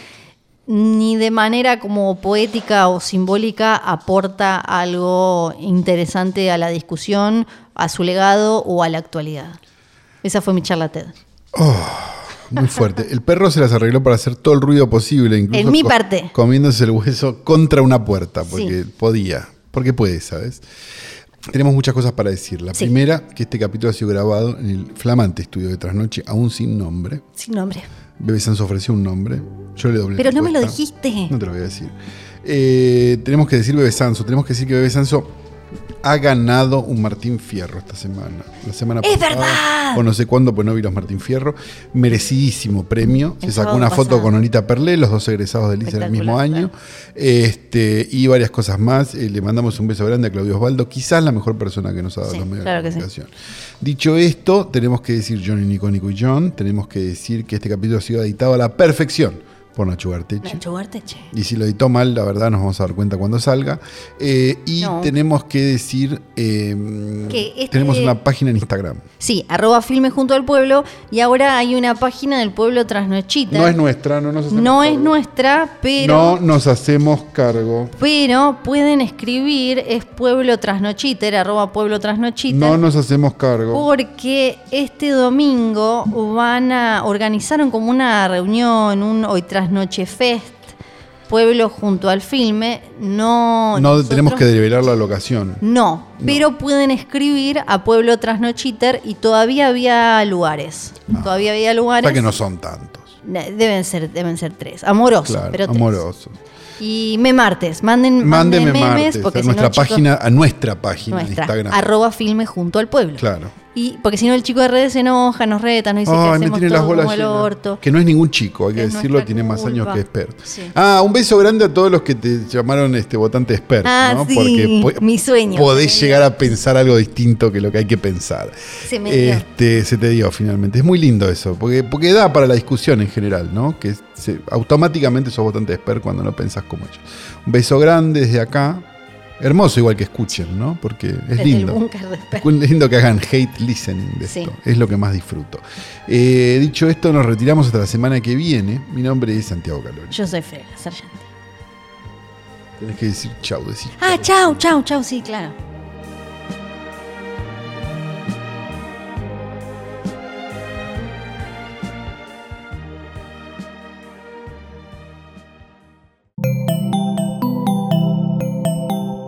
ni de manera como poética o simbólica aporta algo interesante a la discusión, a su legado o a la actualidad. Esa fue mi charla TED. Muy fuerte. El perro se las arregló para hacer todo el ruido posible, incluso En mi parte. comiéndose el hueso contra una puerta, porque Sí. podía, porque puede, ¿sabes? Tenemos muchas cosas para decir. La Sí. primera, que este capítulo ha sido grabado en el flamante estudio de Trasnoche, aún sin nombre. Sin nombre. Bebe Sanso ofreció un nombre. Yo le doblé Pero no me lo dijiste. No te lo voy a decir. Eh, tenemos que decir Bebe Sanso. Tenemos que decir que Bebe Sanso ha ganado un Martín Fierro esta semana. La semana ¡Es pasada, verdad! O no sé cuándo, pues no vi los Martín Fierro. Merecidísimo premio. El Se sacó una foto con Onita Perlé, los dos egresados del ICE en el mismo año. Este, y varias cosas más. Eh, le mandamos un beso grande a Claudio Osvaldo, quizás la mejor persona que nos ha dado Sí, los medios claro de sí. comunicación. Dicho esto, tenemos que decir Johnny, Nico, Nico y John. Tenemos que decir que este capítulo ha sido editado a la perfección por Nacho Garteche. Nacho. Y si lo editó mal, la verdad nos vamos a dar cuenta cuando salga. Eh, y No. tenemos que decir, eh, Que este- tenemos una página en Instagram. Sí, arroba filme junto al pueblo. Y ahora hay una página del pueblo Trasnochita. No es nuestra, no nos hacemos No es cargo. nuestra, pero. No nos hacemos cargo. Pero pueden escribir, es pueblo trasnochiter, arroba pueblo trasnochiter. No nos hacemos cargo. Porque este domingo van a organizaron como una reunión, un hoy trasnoche fest, pueblo junto al filme. No, No nosotros- tenemos que develar la locación. No, pero pueden escribir a pueblo trasnochiter y todavía había lugares. Todavía había lugares. sea que no son tantos. Deben ser, deben ser tres. Amorosos, Claro, pero tres. amorosos. Y me martes, manden, manden memes martes porque a nuestra no, chicos, página, a nuestra página nuestra, Instagram. arroba filme junto al pueblo. Claro. Y porque si no el chico de redes se enoja, nos reta, nos dice que hacemos tiene todo las bolas como el orto. Que no es ningún chico, hay que es decirlo, tiene más culpa. años que experto. Sí. Ah, un beso grande a todos los que te llamaron este votante expert, Ah, ¿no? sí, po- mi sueño. Podés llegar a pensar algo distinto que lo que hay que pensar. Se me dio. Este, se te dio finalmente. Es muy lindo eso, porque, porque da para la discusión en general, ¿no? Que se- automáticamente sos votante expert cuando no pensás como ellos. Un beso grande desde acá. Hermoso igual que escuchen, ¿no? Porque es Desde lindo. Es lindo que hagan hate listening de Sí. esto. Es lo que más disfruto. Eh, dicho esto, nos retiramos hasta la semana que viene. Mi nombre es Santiago Calori. Yo soy Fred Sargenti. Tenés que decir chau, decir Ah, chau, chau, chau, sí, claro.